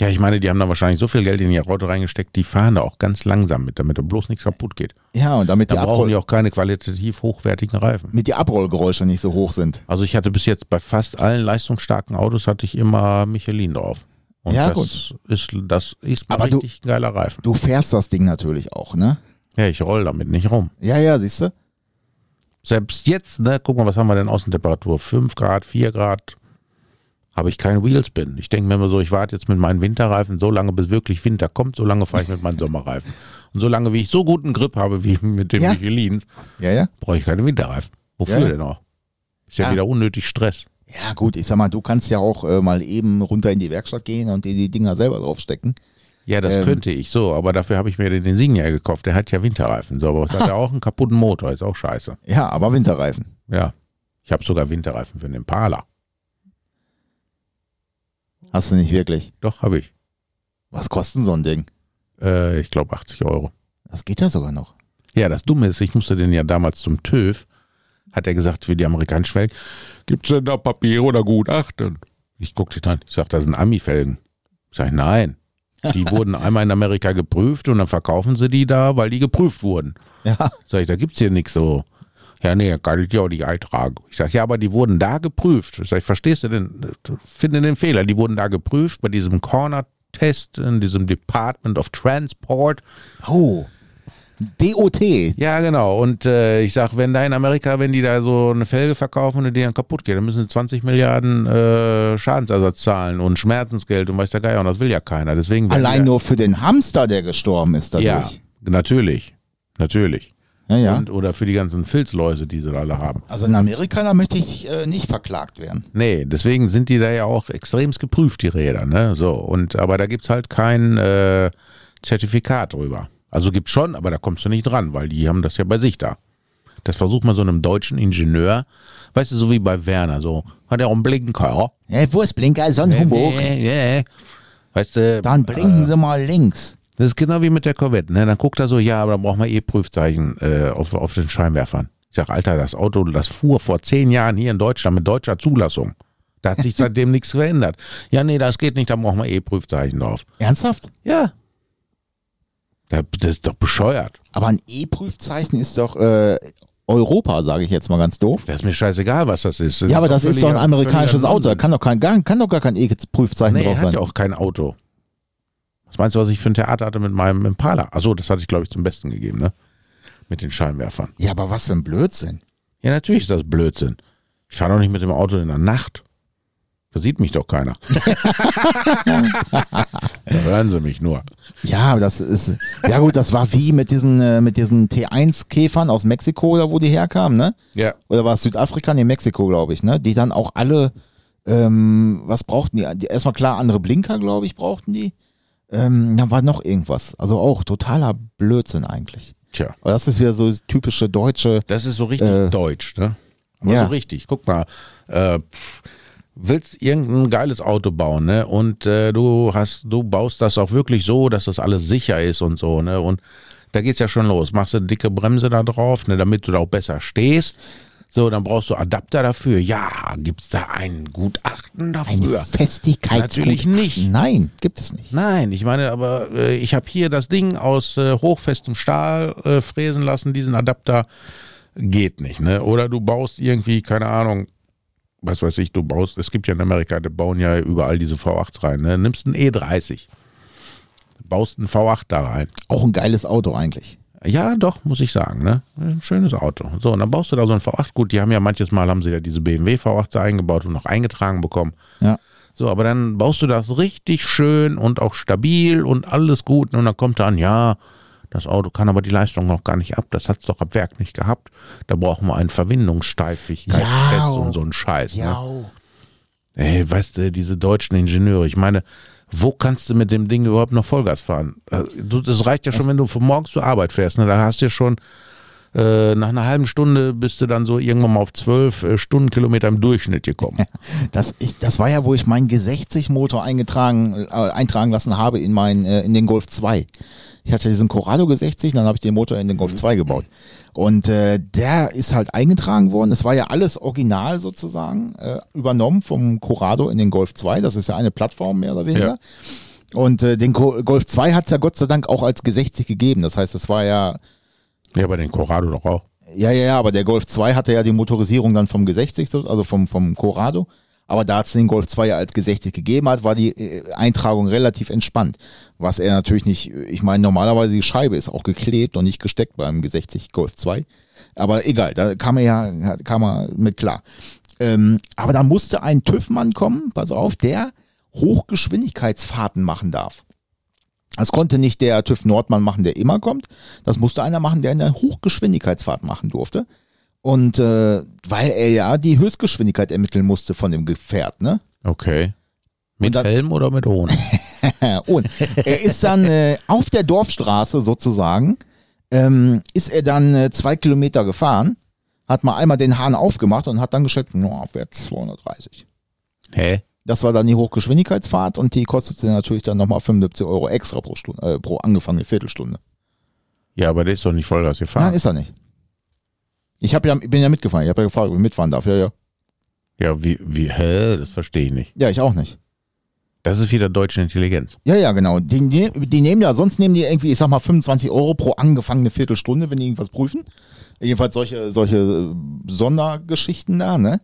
Ja, ich meine, die haben da wahrscheinlich so viel Geld in ihr Auto reingesteckt, die fahren da auch ganz langsam mit, damit da bloß nichts kaputt geht. Ja, und damit die, Da brauchen Abroll, die auch keine qualitativ hochwertigen Reifen. mit die Abrollgeräusche nicht so hoch sind. Also ich hatte bis jetzt bei fast allen leistungsstarken Autos hatte ich immer Michelin drauf. Und Ja, das gut. ist das ist mal Aber du- richtig ein geiler Reifen. Du fährst das Ding natürlich auch, ne? Ja, ich roll damit nicht rum. Ja, ja, siehst du? Selbst jetzt, ne, guck mal, was haben wir denn Außentemperatur? 5 Grad, 4 Grad, habe ich keinen Wheelspin. Ich denke mir immer so, ich warte jetzt mit meinen Winterreifen so lange, bis wirklich Winter kommt, so lange fahre ich mit meinen Sommerreifen. Und so lange, wie ich so guten Grip habe wie mit dem Ja. Michelin, Ja, ja. brauche ich keine Winterreifen. Wofür Ja. denn auch? Ist ja, wieder unnötig Stress. Ja, gut, ich sag mal, du kannst ja auch äh, mal eben runter in die Werkstatt gehen und dir die Dinger selber draufstecken. Ja, das Ähm. könnte ich so, aber dafür habe ich mir den Signia gekauft. Der hat ja Winterreifen. So, aber es hat ja auch einen kaputten Motor, ist auch scheiße. Ja, aber Winterreifen. Ja. Ich habe sogar Winterreifen für den Impala. Hast du nicht wirklich. Doch, habe ich. Was kostet so ein Ding? Äh, ich glaube 80 Euro. Das geht ja sogar noch. Ja, das Dumme ist, ich musste den ja damals zum TÜV, hat er gesagt, für die amerikanischen Felgen, gibt's denn da Papiere oder Gutachten? Ich guckte an, ich sag, das sind Ami-Felgen. Ich sag, nein. Die wurden einmal in Amerika geprüft und dann verkaufen sie die da, weil die geprüft wurden. Ja, Sag ich, da gibt's hier nichts so. Ja, nee, kann ich dir auch nicht eintragen. Ich sag, ja, aber die wurden da geprüft. Ich sag, verstehst du denn, finde den Fehler. Die wurden da geprüft bei diesem Corner-Test in diesem Department of Transport. Oh. DOT. Ja, genau. Und äh, ich sag, wenn da in Amerika, wenn die da so eine Felge verkaufen und die dann kaputt geht, dann müssen sie 20 Milliarden äh, Schadensersatz zahlen und Schmerzensgeld und weiß der Geier. Und das will ja keiner. Deswegen Allein die, nur für den Hamster, der gestorben ist dadurch. Ja, natürlich. Natürlich. Ja, ja. Und, oder für die ganzen Filzläuse, die sie da alle haben. Also in Amerika, da möchte ich äh, nicht verklagt werden. Nee, deswegen sind die da ja auch extremst geprüft, die Räder, ne? So, und aber da gibt's halt kein äh, Zertifikat drüber. Also gibt's schon, aber da kommst du nicht dran, weil die haben das ja bei sich da. Das versucht man so einem deutschen Ingenieur, weißt du, so wie bei Werner, so, hat er auch einen Blinker, Ja, wo ist Blinker? So ein? Humbug. Ja. Weißt du, Dann blinken Sie mal links. Das ist genau wie mit der Corvette, ne? Dann guckt er so, ja, aber dann brauchen wir eh Prüfzeichen äh, auf, auf den Scheinwerfern. Ich sag, Alter, das Auto, das fuhr vor zehn Jahren hier in Deutschland mit deutscher Zulassung. Da hat sich seitdem nichts verändert. Ja, nee, das geht nicht, da brauchen wir eh Prüfzeichen drauf. Ernsthaft? Ja. Da- Das ist doch bescheuert. Aber ein E-Prüfzeichen ist doch äh, Europa, sage ich jetzt mal ganz doof. Das ist mir scheißegal, was das ist. ja, aber das ist doch ein amerikanisches Auto. Da kann doch kein, gar, kann doch gar kein E-Prüfzeichen Nee, er drauf hat sein. ja auch kein Auto. Was meinst du, was ich für ein Theater hatte mit meinem Impala? Achso, das hatte ich, glaube ich, zum Besten gegeben, ne? Mit den Scheinwerfern. Ja, aber was für ein Blödsinn. Ja, natürlich ist das Blödsinn. Ich fahre doch nicht mit dem Auto in der Nacht. Da sieht mich doch keiner. da hören sie mich nur. Ja, das ist, ja gut, das war wie mit diesen, äh, mit diesen T1-Käfern aus Mexiko oder wo die herkamen, ne? Ja. Oder war es Südafrika? Nee, Mexiko, glaube ich, ne? Die dann auch alle, ähm, was brauchten die? die? Erstmal klar, andere Blinker, glaube ich, brauchten die. Ähm, da war noch irgendwas. Also auch totaler Blödsinn eigentlich. Tja, Aber das ist wieder so das typische deutsche, das ist so richtig Äh. deutsch, ne? Also Ja. richtig, guck mal. Äh, willst irgendein geiles Auto bauen, ne? Und äh, du hast, du baust das auch wirklich so, dass das alles sicher ist und so, ne? Und da geht's ja schon los. Machst du eine dicke Bremse da drauf, ne, damit du da auch besser stehst. So, dann brauchst du Adapter dafür. Ja, gibt's da ein Gutachten dafür? Festigkeitsgut. Natürlich nicht. Nein, gibt es nicht. Nein, ich meine, aber äh, ich habe hier das Ding aus äh, hochfestem Stahl äh, fräsen lassen, diesen Adapter geht nicht, ne? Oder du baust irgendwie, keine Ahnung, was weiß ich, du baust, es gibt ja in Amerika, die bauen ja überall diese V8s rein, ne? Nimmst einen E30, baust einen V8 da rein. Auch ein geiles Auto eigentlich. Ja, doch, muss ich sagen, ne? Ein schönes Auto. So, und dann baust du da so ein V8. Gut, die haben ja manches Mal haben sie ja diese BMW V8s eingebaut und noch eingetragen bekommen. Ja. So, aber dann baust du das richtig schön und auch stabil und alles gut. Und dann kommt da an, ja, das Auto kann aber die Leistung noch gar nicht ab. Das hat es doch ab Werk nicht gehabt. Da brauchen wir einen Verwindungssteifigkeitstest und so einen Scheiß. Ne? Ja. Ey, weißt du, diese deutschen Ingenieure, ich meine, wo kannst du mit dem Ding überhaupt noch Vollgas fahren? Äh, Das reicht ja schon, wenn du von morgens zur Arbeit fährst. Ne? Da hast du ja schon äh, nach einer halben Stunde bist du dann so irgendwann mal auf zwölf äh, Stundenkilometer im Durchschnitt gekommen. Das, ich, das war ja, wo ich meinen G60-Motor eingetragen, äh, eintragen lassen habe in, mein, äh, in den Golf 2. Ich hatte diesen Corrado G60, dann habe ich den Motor in den Golf 2 gebaut. Und äh, der ist halt eingetragen worden. Es war ja alles original sozusagen, äh, übernommen vom Corrado in den Golf 2. Das ist ja eine Plattform mehr oder weniger. Und äh, den Co Golf 2 hat es ja Gott sei Dank auch als G60 gegeben. Das heißt, es war ja ja, bei den Corrado doch auch. ja, ja, ja, aber der Golf 2 hatte ja die Motorisierung dann vom G60, so- also vom, vom Corrado. Aber da es den Golf 2 ja als G60 gegeben hat, war die äh, Eintragung relativ entspannt. Was er natürlich nicht, ich meine, normalerweise die Scheibe ist auch geklebt und nicht gesteckt beim G60 Golf 2. Aber egal, da kam er ja, kam er mit klar. Ähm, aber da musste ein TÜV-Mann kommen, pass auf, der Hochgeschwindigkeitsfahrten machen darf. Das konnte nicht der TÜV Nordmann machen, der immer kommt. Das musste einer machen, der eine Hochgeschwindigkeitsfahrt machen durfte. Und äh, weil er ja die Höchstgeschwindigkeit ermitteln musste von dem Gefährt, ne? Okay. Mit dann- Helm oder mit ohne? Und er ist dann äh, auf der Dorfstraße sozusagen, ähm, ist er dann äh, zwei Kilometer gefahren, hat mal einmal den Hahn aufgemacht und hat dann geschätzt, no, wert 230. Hä? Das war dann die Hochgeschwindigkeitsfahrt und die kostete natürlich dann nochmal 75 Euro extra pro Stunde, äh, pro angefangene Viertelstunde. Ja, aber der ist doch nicht Vollgas gefahren. Nein, ist er nicht. Ich hab ja, bin ja mitgefahren, ich habe ja gefragt, ob ich mitfahren darf. Ja, ja. ja, wie, wie, hä? Das verstehe ich nicht. Ja, ich auch nicht. Das ist wieder deutsche Intelligenz. Ja, ja, genau. Die, die, die nehmen ja, sonst nehmen die irgendwie, ich sag mal, 25 Euro pro angefangene Viertelstunde, wenn die irgendwas prüfen. Jedenfalls solche, solche äh, Sondergeschichten da, ne?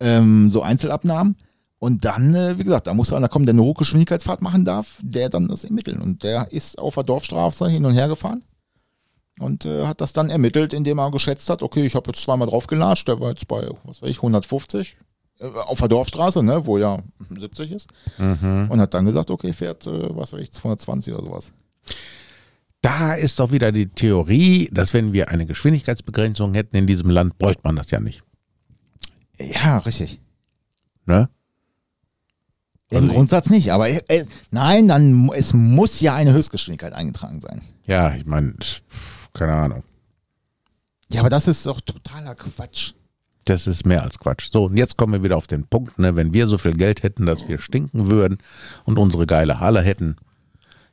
Ähm, so Einzelabnahmen. Und dann, äh, wie gesagt, da muss einer kommen, der eine Hochgeschwindigkeitsfahrt machen darf, der dann das ermitteln. Und der ist auf der Dorfstraße hin und her gefahren und äh, hat das dann ermittelt, indem er geschätzt hat, okay, ich habe jetzt zweimal draufgelatscht, der war jetzt bei, was weiß ich, 150 äh, auf der Dorfstraße, ne, wo ja 70 ist. Mhm. Und hat dann gesagt, okay, fährt, äh, was weiß ich, 220 oder sowas. Da ist doch wieder die Theorie, dass wenn wir eine Geschwindigkeitsbegrenzung hätten in diesem Land, bräuchte man das ja nicht. Ja, richtig. Ne? Im Also Grundsatz nicht, aber äh, nein, dann es muss ja eine Höchstgeschwindigkeit eingetragen sein. Ja, ich meine, keine Ahnung. Ja, aber das ist doch totaler Quatsch. Das ist mehr als Quatsch. So, und jetzt kommen wir wieder auf den Punkt, ne? wenn wir so viel Geld hätten, dass wir stinken würden und unsere geile Halle hätten,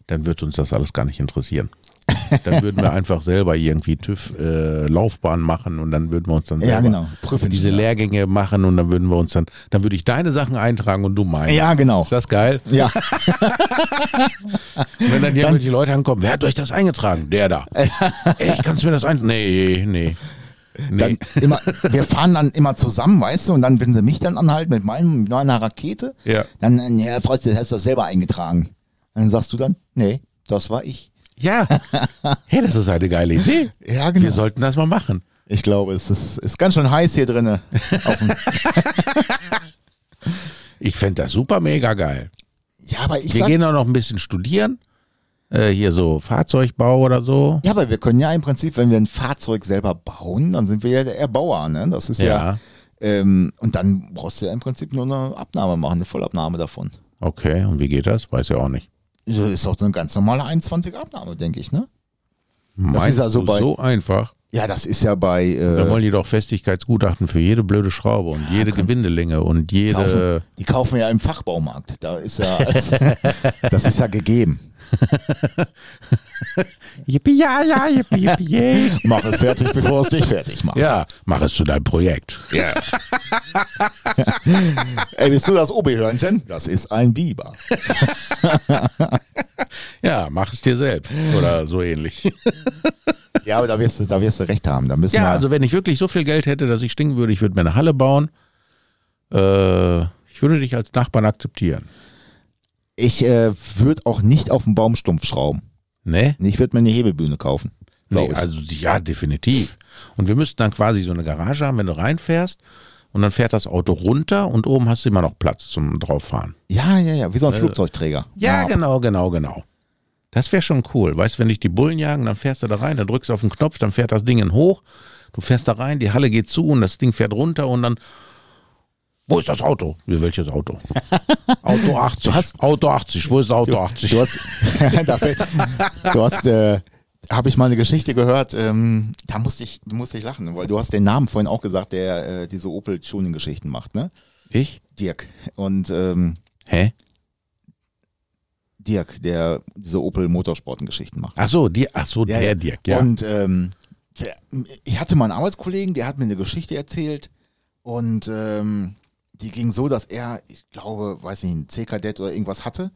dann würde uns das alles gar nicht interessieren. Dann würden wir einfach selber irgendwie TÜV äh, machen und dann würden wir uns dann Ja, selber genau. Prüfen diese Lehrgänge machen und dann würden wir uns dann, dann würde ich deine Sachen eintragen und du meine. Ja, genau. Ist das geil? Ja, Und wenn dann irgendwelche Leute ankommen, wer hat euch das eingetragen? Der da. Ey, kannst du mir das ein? Nee, nee. Nee. dann immer, wir fahren dann immer zusammen, weißt du, und dann, wenn sie mich dann anhalten mit, meinem, mit meiner Rakete, Ja. dann, ja, Freund, du hast das selber eingetragen. Dann sagst du dann, nee, das war ich. Ja. Hey, das ist eine geile Idee. Ja, Wir sollten das mal machen. Ich glaube, es ist, ist ganz schön heiß hier drinne. Auf dem- Ich fände das super mega geil. ja, aber ich Wir sag, gehen auch noch ein bisschen studieren. Äh, hier so Fahrzeugbau oder so. ja, aber wir können ja im Prinzip, wenn wir ein Fahrzeug selber bauen, dann sind wir ja der Erbauer, ne? Das ist ja, Ja. ähm, und dann brauchst du ja im Prinzip nur eine Abnahme machen, eine Vollabnahme davon. Okay, und wie geht das? Weiß ich auch nicht. Das ist doch eine ganz normale 21 Abnahme, denke ich, ne? Meinst ist also bei- so einfach. Ja, das ist ja bei. Da Äh, wollen die doch Festigkeitsgutachten für jede blöde Schraube und jede komm. Gewindelänge und jede. kaufen, die kaufen ja im Fachbaumarkt. Da ist ja. alles- das ist ja gegeben. Yippie, ja, ja, yippie, yippie, yay. Mach es fertig, bevor es dich fertig macht. Ja, mach es zu deinem Projekt. Ja. Ey, bist du das Obi-Hörnchen? Das ist ein Biber. Ja, mach es dir selbst oder so ähnlich. Ja, aber da wirst du, da wirst du recht haben. Da müssen Ja, wir, also wenn ich wirklich so viel Geld hätte, dass ich stinken würde, ich würde mir eine Halle bauen. Äh, ich würde dich als Nachbarn akzeptieren. Ich äh, würde auch nicht auf den Baumstumpf schrauben. Ne? Ich würde mir eine Hebelbühne kaufen. Nee, also ja, definitiv. Und wir müssten dann quasi so eine Garage haben, wenn du reinfährst und dann fährt das Auto runter und oben hast du immer noch Platz zum drauffahren. ja, ja, ja, wie so ein Flugzeugträger. Äh, Ja, genau, genau, genau. Das wäre schon cool. Weißt du, wenn dich die Bullen jagen, dann fährst du da rein, dann drückst du auf den Knopf, dann fährt das Ding hoch, du fährst da rein, die Halle geht zu und das Ding fährt runter und dann. Wo ist das Auto? Wie, welches Auto? Auto 80. Du hast- Auto 80. Wo ist Auto 80? Du hast, da fällt- du hast, äh, habe ich mal eine Geschichte gehört, ähm, da musste ich, musste ich lachen, weil du hast den Namen vorhin auch gesagt, der äh, diese Opel-Tuning-Geschichten macht, ne? ich? Dirk. Und ähm, Hä? Dirk, der diese Opel-Motorsporten-Geschichten macht. Ach so, die, ach so, Ja, der ja. Dirk, ja. Und ähm, der, ich hatte mal einen Arbeitskollegen, der hat mir eine Geschichte erzählt und ähm, die ging so, dass er, ich glaube, weiß nicht, ein C-Kadett oder irgendwas hatte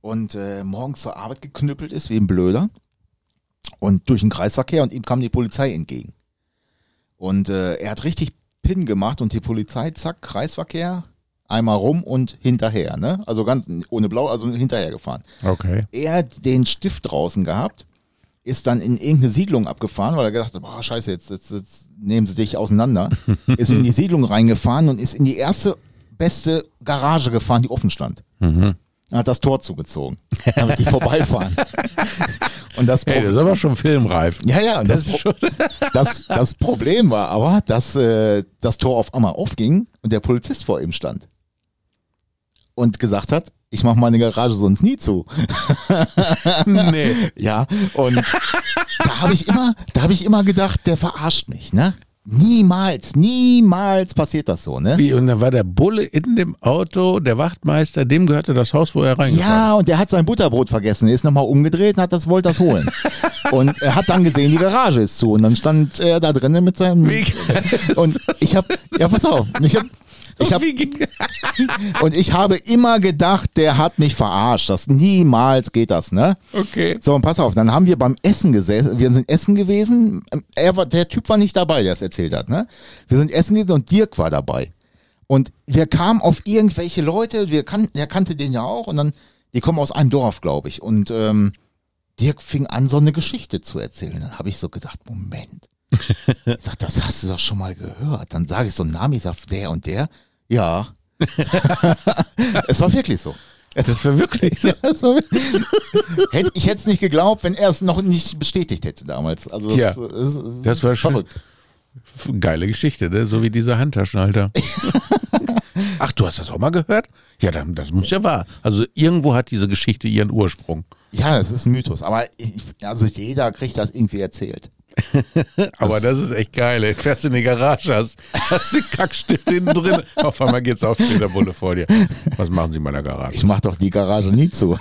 und äh, morgens zur Arbeit geknüppelt ist wie ein Blöder und durch den Kreisverkehr und ihm kam die Polizei entgegen. Und äh, er hat richtig Pin gemacht und die Polizei, zack, Kreisverkehr, einmal rum und hinterher, ne? Also ganz ohne Blau, also hinterher gefahren okay. er den Stift draußen gehabt, ist dann in irgendeine Siedlung abgefahren, weil er gedacht hat, boah, scheiße, jetzt, jetzt, jetzt nehmen sie dich auseinander. ist in die Siedlung reingefahren und ist in die erste beste Garage gefahren, die offen stand. Mhm. Er hat das Tor zugezogen, damit die vorbeifahren. und das, Hey, das ist aber schon filmreif. ja, ja, das, Das Pro- das, das Problem war aber, dass äh, das Tor auf einmal aufging und der Polizist vor ihm stand. Und gesagt hat, ich mache meine Garage sonst nie zu. nee. Ja, und da habe ich immer, da habe ich immer gedacht, der verarscht mich, ne? Niemals, niemals passiert das so, ne? Wie, und dann war der Bulle in dem Auto, der Wachtmeister, dem gehörte das Haus, wo er reingefahren Ja, und der hat sein Butterbrot vergessen, ist nochmal umgedreht und hat das, wollte das holen. und er hat dann gesehen, die Garage ist zu und dann stand er da drinnen mit seinem, Wie, und ich habe, ja pass auf, ich habe, ich hab, und ich habe immer gedacht, der hat mich verarscht, das niemals geht das, ne? okay. So, und pass auf, dann haben wir beim Essen gesessen, wir sind essen gewesen, er war, der Typ war nicht dabei, der es erzählt hat, ne? Wir sind essen gewesen und Dirk war dabei. Und wir kamen auf irgendwelche Leute, wir kan er kannte den ja auch und dann, die kommen aus einem Dorf, glaube ich. Und ähm, Dirk fing an, so eine Geschichte zu erzählen. Dann habe ich so gedacht, Moment. Ich sag, das hast du doch schon mal gehört. Dann sage ich so einen Namen, ich sag, der und der. Ja. es war wirklich so. Das war wirklich so. Ja, war- Hätt- ich hätte es nicht geglaubt, wenn er es noch nicht bestätigt hätte damals. Also Tja, das, das, das war schon- verrückt. Geile Geschichte, ne? So wie diese Handtaschenhalter. Ach, du hast das auch mal gehört? Ja, dann, das muss ja wahr. Also irgendwo hat diese Geschichte ihren Ursprung. Ja, das ist ein Mythos. Aber ich, also jeder kriegt das irgendwie erzählt. Aber das, ist echt geil. Ey. Fährst in die Garage, hast, hast den Kackstift hinten drin. Auf einmal geht's auf, steht der Bulle vor dir. Was machen Sie in meiner Garage? Ich mach doch die Garage nie zu.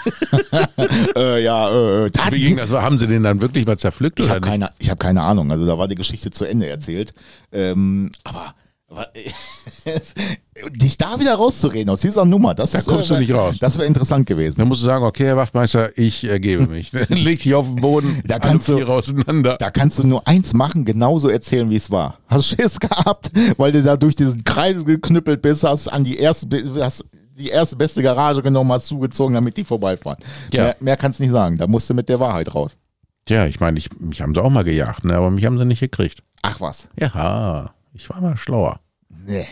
äh, ja, äh, da, Wie ging das? Haben Sie den dann wirklich mal zerpflückt Ich habe keine, ich hab keine Ahnung. Also da war die Geschichte zu Ende erzählt. Ähm, aber, aber dich da wieder rauszureden aus dieser Nummer, das Da kommst äh, du nicht raus. Das wäre interessant gewesen. Dann musst du sagen, okay, Herr Wachtmeister, ich ergebe mich. Leg dich auf den Boden, Da kannst du- auseinander. Da kannst du nur eins machen, genauso erzählen, wie es war. Hast Schiss gehabt, weil du da durch diesen Kreis geknüppelt bist, hast an die erste, hast die erste beste Garage genommen, hast zugezogen, damit die vorbeifahren. Ja. Mehr, mehr kannst du nicht sagen. Da musst du mit der Wahrheit raus. Tja, ich meine, ich, mich haben sie auch mal gejagt, ne? aber mich haben sie nicht gekriegt. Ach was. Ja, ich war mal schlauer. Nee.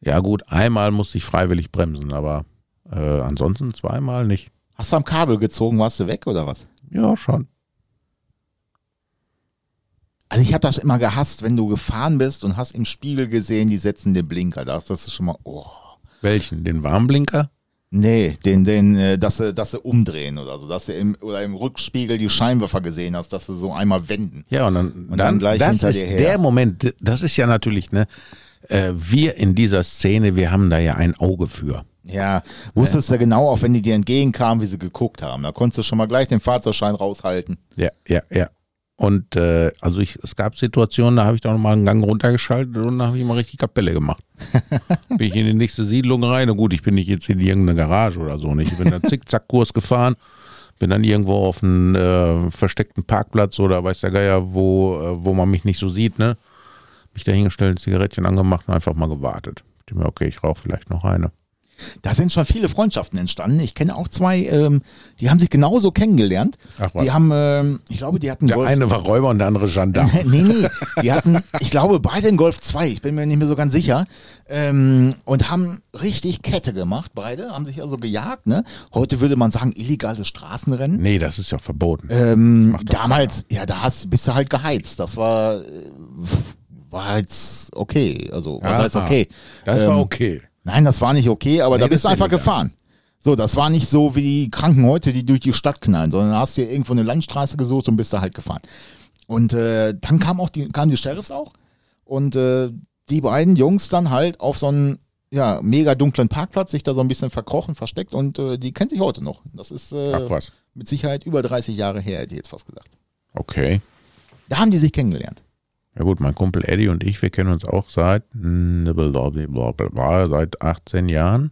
Ja gut, einmal musste ich freiwillig bremsen, aber äh, ansonsten zweimal nicht. Hast du am Kabel gezogen, warst du weg oder was? Ja, schon. Also ich habe das immer gehasst, wenn du gefahren bist und hast im Spiegel gesehen, die setzen den Blinker. Da dachtest du schon mal, oh. Welchen? Den Warnblinker? Nee, den, den, äh, dass sie, dass sie umdrehen oder so, dass du im, oder im Rückspiegel die Scheinwerfer gesehen hast, dass sie so einmal wenden. Ja, und dann, Und dann, dann gleich das hinter ist dir her. der Moment, das ist ja natürlich, ne, äh, wir in dieser Szene, wir haben da ja ein Auge für. Ja, wusstest du genau, auch wenn die dir entgegenkamen, wie sie geguckt haben. Da konntest du schon mal gleich den Fahrzeugschein raushalten. Ja, ja, ja. Und äh, also ich, es gab Situationen, da habe ich doch nochmal einen Gang runtergeschaltet und da habe ich mal richtig Kapelle gemacht. bin ich in die nächste Siedlung rein. Und gut, ich bin nicht jetzt in irgendeine Garage oder so. Nicht. Ich bin dann Zickzackkurs gefahren, bin dann irgendwo auf einen äh, versteckten Parkplatz oder weiß der Geier, wo, äh, wo man mich nicht so sieht, ne? Mich da hingestellt, Zigarettchen angemacht und einfach mal gewartet. Ich dachte mir, okay, ich rauche vielleicht noch eine. Da sind schon viele Freundschaften entstanden. Ich kenne auch zwei, ähm, die haben sich genauso kennengelernt. Ach was. Die haben, ähm, ich glaube, die hatten Der Golf. eine war Räuber und der andere Gendarm. nee, nee, die hatten, ich glaube, beide in Golf 2, ich bin mir nicht mehr so ganz sicher, ähm, und haben richtig Kette gemacht, beide, haben sich also gejagt, ne? Heute würde man sagen, illegales Straßenrennen. Nee, das ist ja verboten. Ähm, damals, ja, da hast, bist du halt geheizt. Das war, äh, war jetzt okay. Also, was Aha. heißt okay? Das ähm, war okay. Nein, das war nicht okay, aber Nee, da bist du einfach gefahren. So, das war nicht so wie die Kranken heute, die durch die Stadt knallen, sondern da hast du dir irgendwo eine Landstraße gesucht und bist da halt gefahren. Und äh, dann kam auch die, kamen die Sheriffs auch und äh, die beiden Jungs dann halt auf so einen ja, mega dunklen Parkplatz, sich da so ein bisschen verkrochen, versteckt und äh, die kennen sich heute noch. Das ist äh, mit Sicherheit über 30 Jahre her, hätte ich jetzt fast gesagt. Okay. Da haben die sich kennengelernt. Ja gut, mein Kumpel Eddie und ich, wir kennen uns auch seit, seit 18 Jahren,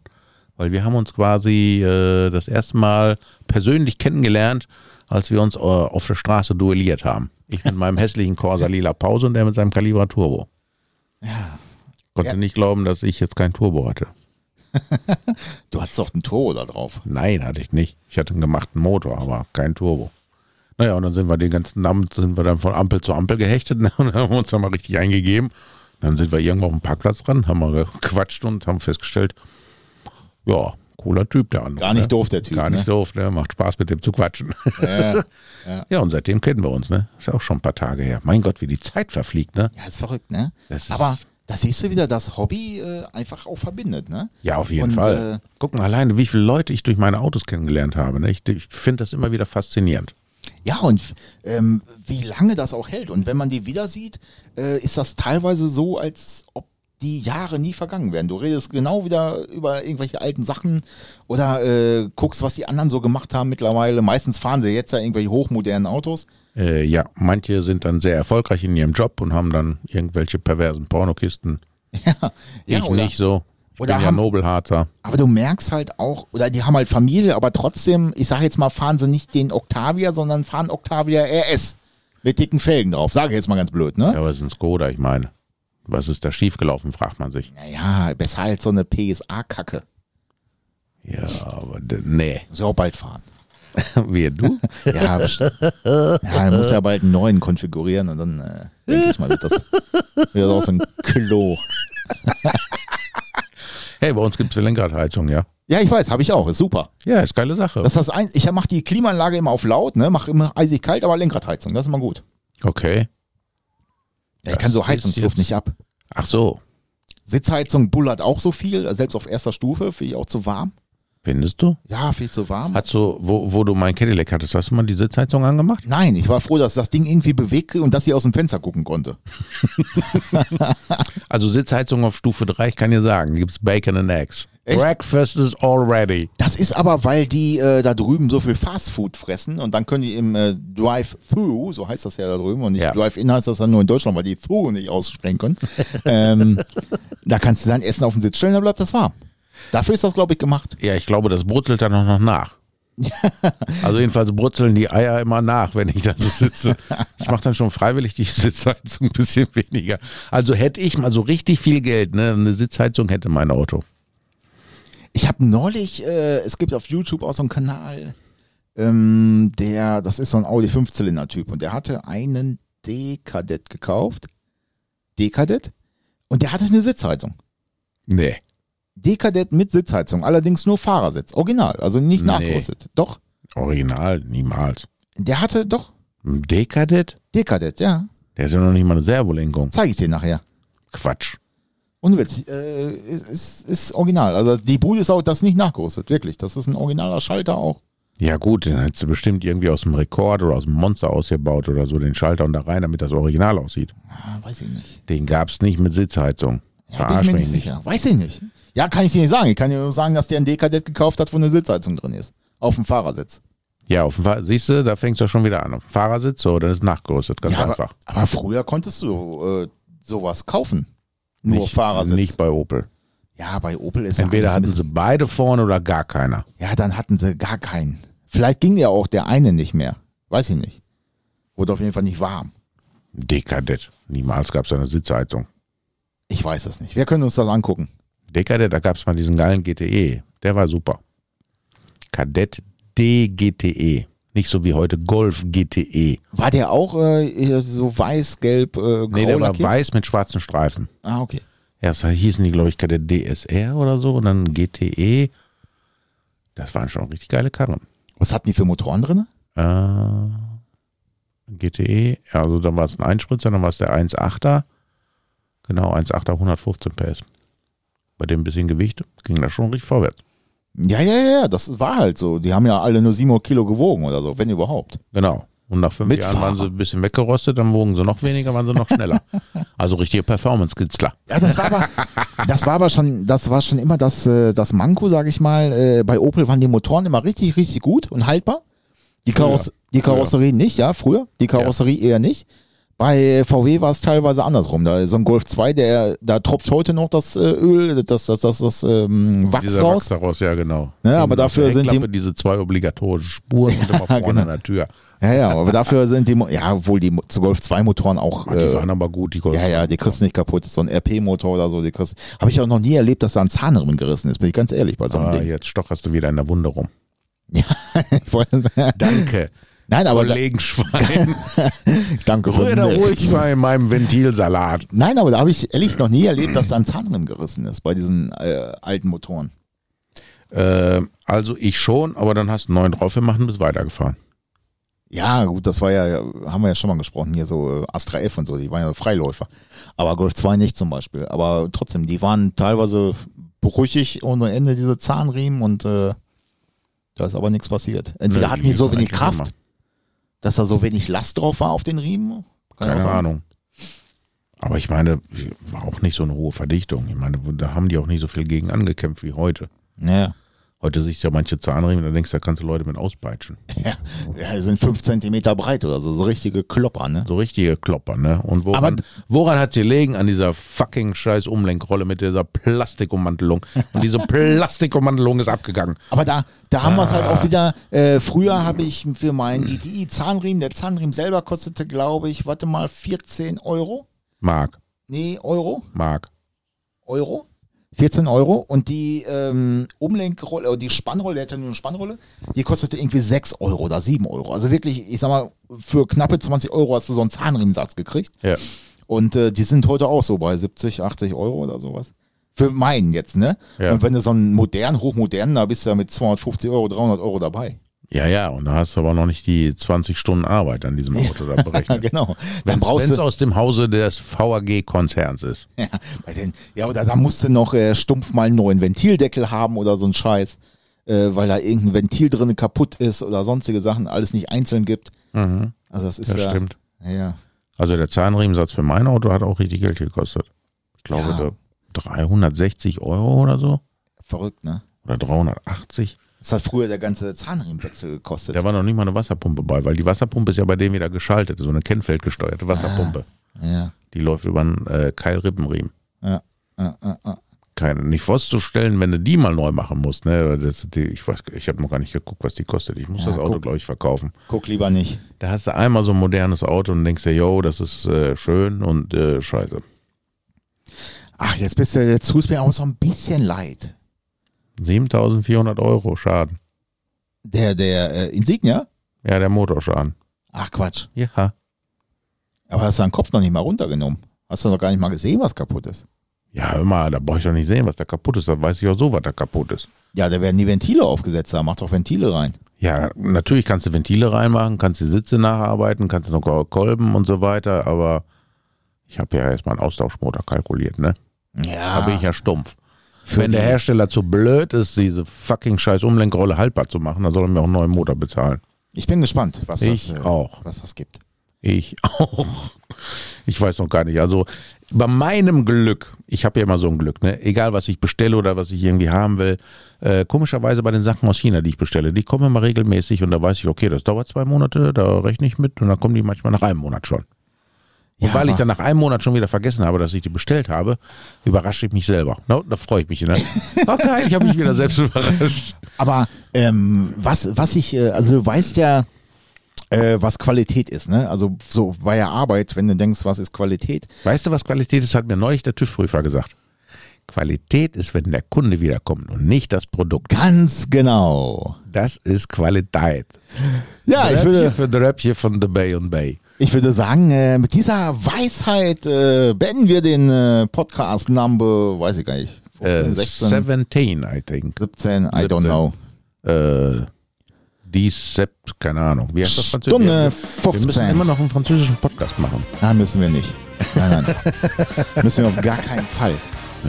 weil wir haben uns quasi äh, das erste Mal persönlich kennengelernt, als wir uns äh, auf der Straße duelliert haben. Ich mit meinem hässlichen Corsa Lila Pause und er mit seinem Calibra Turbo. Ja. Konnte Ja. nicht glauben, dass ich jetzt kein Turbo hatte. Du hattest doch einen Turbo da drauf. Nein, hatte ich nicht. Ich hatte einen gemachten Motor, aber kein Turbo. Naja, und dann sind wir den ganzen Abend, sind wir dann von Ampel zu Ampel gehechtet ne, und haben uns dann mal richtig eingegeben. Dann sind wir irgendwo auf dem Parkplatz dran, haben mal gequatscht und haben festgestellt, ja, cooler Typ der andere. Gar nicht ne? doof, der Typ. Gar nicht ne? doof, ne? macht Spaß mit dem zu quatschen. Ja. ja, und seitdem kennen wir uns, ne? Ist ja auch schon ein paar Tage her. Mein Gott, wie die Zeit verfliegt, ne? Ja, ist verrückt, ne? Das ist- Aber da siehst du wieder, dass Hobby äh, einfach auch verbindet, ne? Ja, auf jeden Und, Fall. äh, Guck mal alleine, wie viele Leute ich durch meine Autos kennengelernt habe. Ne? Ich, ich finde das immer wieder faszinierend. Ja, und ähm, wie lange das auch hält. Und wenn man die wieder sieht, äh, ist das teilweise so, als ob die Jahre nie vergangen wären. Du redest genau wieder über irgendwelche alten Sachen oder äh, guckst, was die anderen so gemacht haben mittlerweile. Meistens fahren sie jetzt ja irgendwelche hochmodernen Autos. Äh, ja, manche sind dann sehr erfolgreich in ihrem Job und haben dann irgendwelche perversen Pornokisten. Ja, ja ich oder, nicht so. Oder ja haben- Nobelharzer. Aber du merkst halt auch, oder die haben halt Familie, aber trotzdem, ich sage jetzt mal, fahren sie nicht den Octavia, sondern fahren Octavia RS mit dicken Felgen drauf. Sage ich jetzt mal ganz blöd, ne? Ja, aber es ist ein Skoda, ich meine. Was ist da schiefgelaufen, fragt man sich. Naja, besser als so eine PSA-Kacke. Ja, aber nee. Muss ja auch bald fahren. Wir, du? Ja, best- ja, muss ja bald einen neuen konfigurieren und dann äh, denke ich mal, wird das, wird auch so ein Klo. Hey, bei uns gibt es Lenkradheizung, ja. Ja, ich weiß, habe ich auch, ist super. Ja, ist geile Sache. Das ist das ein, ich mache die Klimaanlage immer auf laut, ne, mache immer eisig kalt, aber Lenkradheizung, das ist immer gut. Okay. Ja, ich kann so Heizungsluft nicht ab. Ach so, Sitzheizung bullert auch so viel, selbst auf erster Stufe, finde ich auch zu warm. Findest du? Ja, viel zu warm. Hast du, wo, wo du mein Cadillac hattest, hast du mal die Sitzheizung angemacht? Nein, ich war froh, dass das Ding irgendwie bewegt und dass sie aus dem Fenster gucken konnte. Also Sitzheizung auf Stufe 3, ich kann dir sagen, gibt's Bacon and Eggs. Echt? Breakfast is all ready. Das ist aber, weil die äh, da drüben so viel Fastfood fressen und dann können die im äh, Drive-Thru, so heißt das ja da drüben, und nicht Ja. Drive-In heißt das dann nur in Deutschland, weil die Thru nicht aussprechen können. ähm, da kannst du dein Essen auf den Sitz stellen, dann bleibt das warm. Dafür ist das, glaube ich, gemacht. Ja, ich glaube, das brutzelt dann auch noch nach. Also jedenfalls brutzeln die Eier immer nach, wenn ich da so sitze. Ich mache dann schon freiwillig die Sitzheizung ein bisschen weniger. Also hätte ich mal so richtig viel Geld, ne, eine Sitzheizung hätte mein Auto. Ich habe neulich, äh, es gibt auf YouTube auch so einen Kanal, ähm, der, das ist so ein Audi 5-Zylinder-Typ und der hatte einen D-Kadett gekauft. D-Kadett? Und der hatte eine Sitzheizung. Nee. D-Kadett mit Sitzheizung, allerdings nur Fahrersitz. Original, also nicht Nee. nachgerüstet. Doch. Original, niemals. Der hatte doch Ein D-Kadett? D-Kadett, ja. Der hat ja noch nicht mal eine Servolenkung. Zeige ich dir nachher. Quatsch. Ohne Witz, äh, ist, ist, ist original. Also die Bude ist auch das nicht nachgerüstet, wirklich. Das ist ein originaler Schalter auch. Ja gut, den hättest du bestimmt irgendwie aus dem Rekord oder aus dem Monster ausgebaut oder so, den Schalter und da rein, damit das Original aussieht. Ah, weiß ich nicht. Den gab es nicht mit Sitzheizung. Ja, bin ich mir nicht sicher. Weiß ich nicht. Ja, kann ich dir nicht sagen. Ich kann dir nur sagen, dass der ein D-Kadett gekauft hat, wo eine Sitzheizung drin ist. Auf dem Fahrersitz. Ja, auf dem Fahr siehst du, da fängst du schon wieder an. Auf dem Fahrersitz, so, dann ist nachgerüstet, ganz ja, einfach. Aber, aber früher konntest du äh, sowas kaufen. Nur nicht, Fahrersitz. Nicht bei Opel. Ja, bei Opel ist Entweder ja alles hatten sie beide vorne oder gar keiner. Ja, dann hatten sie gar keinen. Vielleicht ging ja auch der eine nicht mehr. Weiß ich nicht. Wurde auf jeden Fall nicht warm. Dekadett. Niemals gab es eine Sitzheizung. Ich weiß das nicht. Wir können uns das angucken. Dekadett, da gab es mal diesen geilen GTE. Der war super. Kadett DGTE. Nicht so wie heute Golf GTE. War der auch äh, so weiß, gelb, äh, Nee, der war weiß mit schwarzen Streifen. Ah, okay. Erst hießen die, glaube ich, Kadett DSR oder so und dann GTE. Das waren schon richtig geile Karren. Was hatten die für Motoren drin? Äh, GTE, ja, also dann war es ein Einspritzer, dann war es der 1.8er. Genau, 1.8er 115 PS. Bei dem bisschen Gewicht ging das schon richtig vorwärts. Ja, ja, ja, ja, das war halt so. Die haben ja alle nur 7 Kilo gewogen oder so, wenn überhaupt. Genau. Und nach fünf Mit Jahren waren sie ein bisschen weggerostet, dann wogen sie noch weniger, waren sie noch schneller. also richtige Performance-Kitzler. Ja, das war aber, das war aber schon, das war schon immer das, äh, das Manko, sage ich mal. Äh, Bei Opel waren die Motoren immer richtig, richtig gut und haltbar. Die, Kaross die Karosserie nicht, ja, früher. Die Karosserie eher nicht. Bei VW war es teilweise andersrum. Da ist so ein Golf 2, der, da tropft heute noch das äh, Öl, das, das, das, das ähm, Wachs Dieser raus. Wachs daraus, ja genau. Ja, aber Und auf dafür sind die- diese zwei obligatorischen Spuren und immer vorne genau. an der Tür. Ja, ja, aber dafür sind die, ja, obwohl die zu Golf 2 Motoren auch, Ah, die äh, waren aber gut, die Golf ja, ja, die kriegst du nicht kaputt. So ein RP-Motor oder so, die kriegst Habe ich auch noch nie erlebt, dass da ein Zahnriemen gerissen ist, bin ich ganz ehrlich bei so einem Ah, Ding. jetzt stocherst du wieder in der Wunde rum. Ich wollte sagen- Danke, Nein, aber da, Kollegen Schwein. danke für Rühr da ruhig mal in meinem Ventilsalat. Nein, aber da habe ich ehrlich noch nie erlebt, dass da ein Zahnriemen gerissen ist bei diesen äh, alten Motoren. Äh, also ich schon, aber dann hast du einen neuen drauf gemacht und bist weitergefahren. Ja, gut, das war ja, haben wir ja schon mal gesprochen, hier so äh, Astra F und so, die waren ja Freiläufer. Aber Golf 2 nicht zum Beispiel. Aber trotzdem, die waren teilweise brüchig ohne Ende, diese Zahnriemen und äh, da ist aber nichts passiert. Entweder Nö, hatten die so wenig Kraft, immer. Dass da so wenig Last drauf war auf den Riemen. Kann Keine. Ahnung. Aber ich meine, war auch nicht so eine hohe Verdichtung. Ich meine, da haben die auch nicht so viel gegen angekämpft wie heute. Ja. Heute siehst du ja manche Zahnriemen, da denkst du, da kannst du Leute mit auspeitschen. Ja, ja, sind fünf Zentimeter breit oder so, so richtige Klopper, ne? So richtige Klopper, ne? Und woran, Aber- woran hat sie gelegen? An dieser fucking scheiß Umlenkrolle mit dieser Plastikummantelung. Und diese Plastikummantelung ist abgegangen. Aber da, da haben wir es halt Ah. auch wieder. Äh, früher habe ich für meinen GTI Zahnriemen, der Zahnriemen selber kostete, glaube ich, warte mal, 14 Euro. Mark, Nee, Euro. Mark. Euro. 14 Euro. Und die ähm, Umlenkrolle, oder die Spannrolle, der hatte nur eine Spannrolle, die kostete irgendwie 6 Euro oder 7 Euro. Also wirklich, ich sag mal, für knappe 20 Euro hast du so einen Zahnriemensatz gekriegt. Ja. Und äh, die sind heute auch so bei 70, 80 Euro oder sowas. Für meinen jetzt, ne? Ja. Und wenn du so einen modernen, hochmodernen, da bist du ja mit 250 Euro, 300 Euro dabei. Ja, ja, und da hast du aber noch nicht die 20 Stunden Arbeit an diesem Auto da berechnet. genau. Dann Wenn es aus dem Hause des VAG-Konzerns ist. ja, den, ja, oder da musst du noch äh, stumpf mal einen neuen Ventildeckel haben oder so ein Scheiß, äh, weil da irgendein Ventil drin kaputt ist oder sonstige Sachen, alles nicht einzeln gibt. Mhm, Also das ist das ja, stimmt. ja, Also der Zahnriemensatz für mein Auto hat auch richtig Geld gekostet. Ich glaube, Ja. da 360 Euro oder so. verrückt, ne? Oder 380. Das hat früher der ganze Zahnriemenwechsel gekostet. Da war noch nicht mal eine Wasserpumpe bei, weil die Wasserpumpe ist ja bei dem wieder geschaltet. So eine kennfeldgesteuerte Wasserpumpe. ja, Die läuft über einen äh, Keilrippenriemen. ja, ja, ja, ja. Keine, nicht vorzustellen, wenn du die mal neu machen musst. Ne? Das, die, ich weiß, ich habe noch gar nicht geguckt, was die kostet. Ich muss Ja, das Auto, glaube ich, verkaufen. Guck lieber nicht. Da hast du einmal so ein modernes Auto und denkst dir, yo, das ist äh, schön und äh, scheiße. Ach, jetzt bist du, jetzt tust mir auch so ein bisschen leid. 7400 Euro Schaden. Der, der äh, Insignia? Ja, der Motorschaden. Ach Quatsch. Ja. Aber hast du deinen Kopf noch nicht mal runtergenommen? Hast du noch gar nicht mal gesehen, was kaputt ist? Ja, hör mal, da brauche ich doch nicht sehen, was da kaputt ist. Da weiß ich auch so, was da kaputt ist. Ja, da werden die Ventile aufgesetzt, da mach doch Ventile rein. Ja, natürlich kannst du Ventile reinmachen, kannst die Sitze nacharbeiten, kannst du noch Kolben und so weiter, aber ich habe ja erstmal einen Austauschmotor kalkuliert, ne? Ja. Da bin ich ja stumpf. Wenn der Hersteller zu blöd ist, diese fucking scheiß Umlenkrolle haltbar zu machen, dann soll er mir auch einen neuen Motor bezahlen. Ich bin gespannt, was Ich das, äh, auch. was das gibt. Ich auch. Ich weiß noch gar nicht. Also bei meinem Glück, ich habe ja immer so ein Glück, ne? egal was ich bestelle oder was ich irgendwie haben will, äh, komischerweise bei den Sachen aus China, die ich bestelle, die kommen immer regelmäßig und da weiß ich, okay, das dauert zwei Monate, da rechne ich mit und dann kommen die manchmal nach einem Monat schon. Und Ja, weil ich dann nach einem Monat schon wieder vergessen habe, dass ich die bestellt habe, überrasche ich mich selber. No, da freue ich mich. Ne? Oh geil, ich habe mich wieder selbst überrascht. Aber ähm, was, was ich, äh, also du weißt ja, äh, was Qualität ist, ne? Also so bei der Arbeit, wenn du denkst, was ist Qualität? Weißt du, was Qualität ist, hat mir neulich der TÜV-Prüfer gesagt. Qualität ist, wenn der Kunde wiederkommt und nicht das Produkt. Ganz genau. Das ist Qualität. Ja, ich Dröpfchen würde, für Dröpfchen von The Bay und Bay. Ich würde sagen, äh, mit dieser Weisheit äh, beenden wir den äh, Podcast Number, weiß ich gar nicht, 15, Äh, 16, 17, I think. 17, I don't 17. know. Äh, die Sept, keine Ahnung. Wie heißt das Französisch? Stunde wir, wir müssen 15. immer noch einen französischen Podcast machen. Nein, müssen wir nicht. Nein, nein. müssen wir auf gar keinen Fall.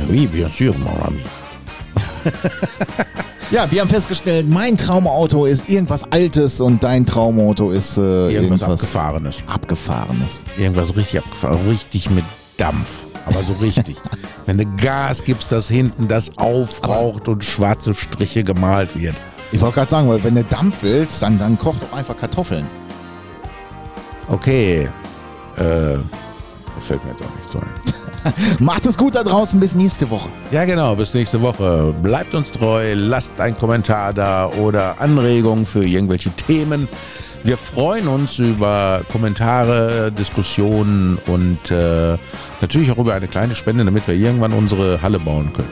Oui, bien sûr, mon ami. Ja, wir haben festgestellt, mein Traumauto ist irgendwas Altes und dein Traumauto ist äh, Irgendwas, irgendwas, Abgefahrenes. Abgefahrenes. Irgendwas richtig abgefahren. Richtig mit Dampf. Aber so richtig. Wenn du Gas gibst, dass hinten das aufraucht und schwarze Striche gemalt wird. Ich wollte gerade sagen, weil wenn du Dampf willst, dann, dann koch doch einfach Kartoffeln. Okay. Äh, das fällt mir jetzt auch nicht so ein. Macht es gut da draußen, bis nächste Woche. Ja, genau. Bis nächste Woche. Bleibt uns treu, lasst einen Kommentar da oder Anregungen für irgendwelche Themen. Wir freuen uns über Kommentare, Diskussionen und äh, natürlich auch über eine kleine Spende, damit wir irgendwann unsere Halle bauen können.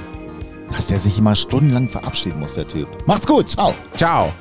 Dass der sich immer stundenlang verabschieden muss, der Typ. Macht's gut, ciao. Ciao.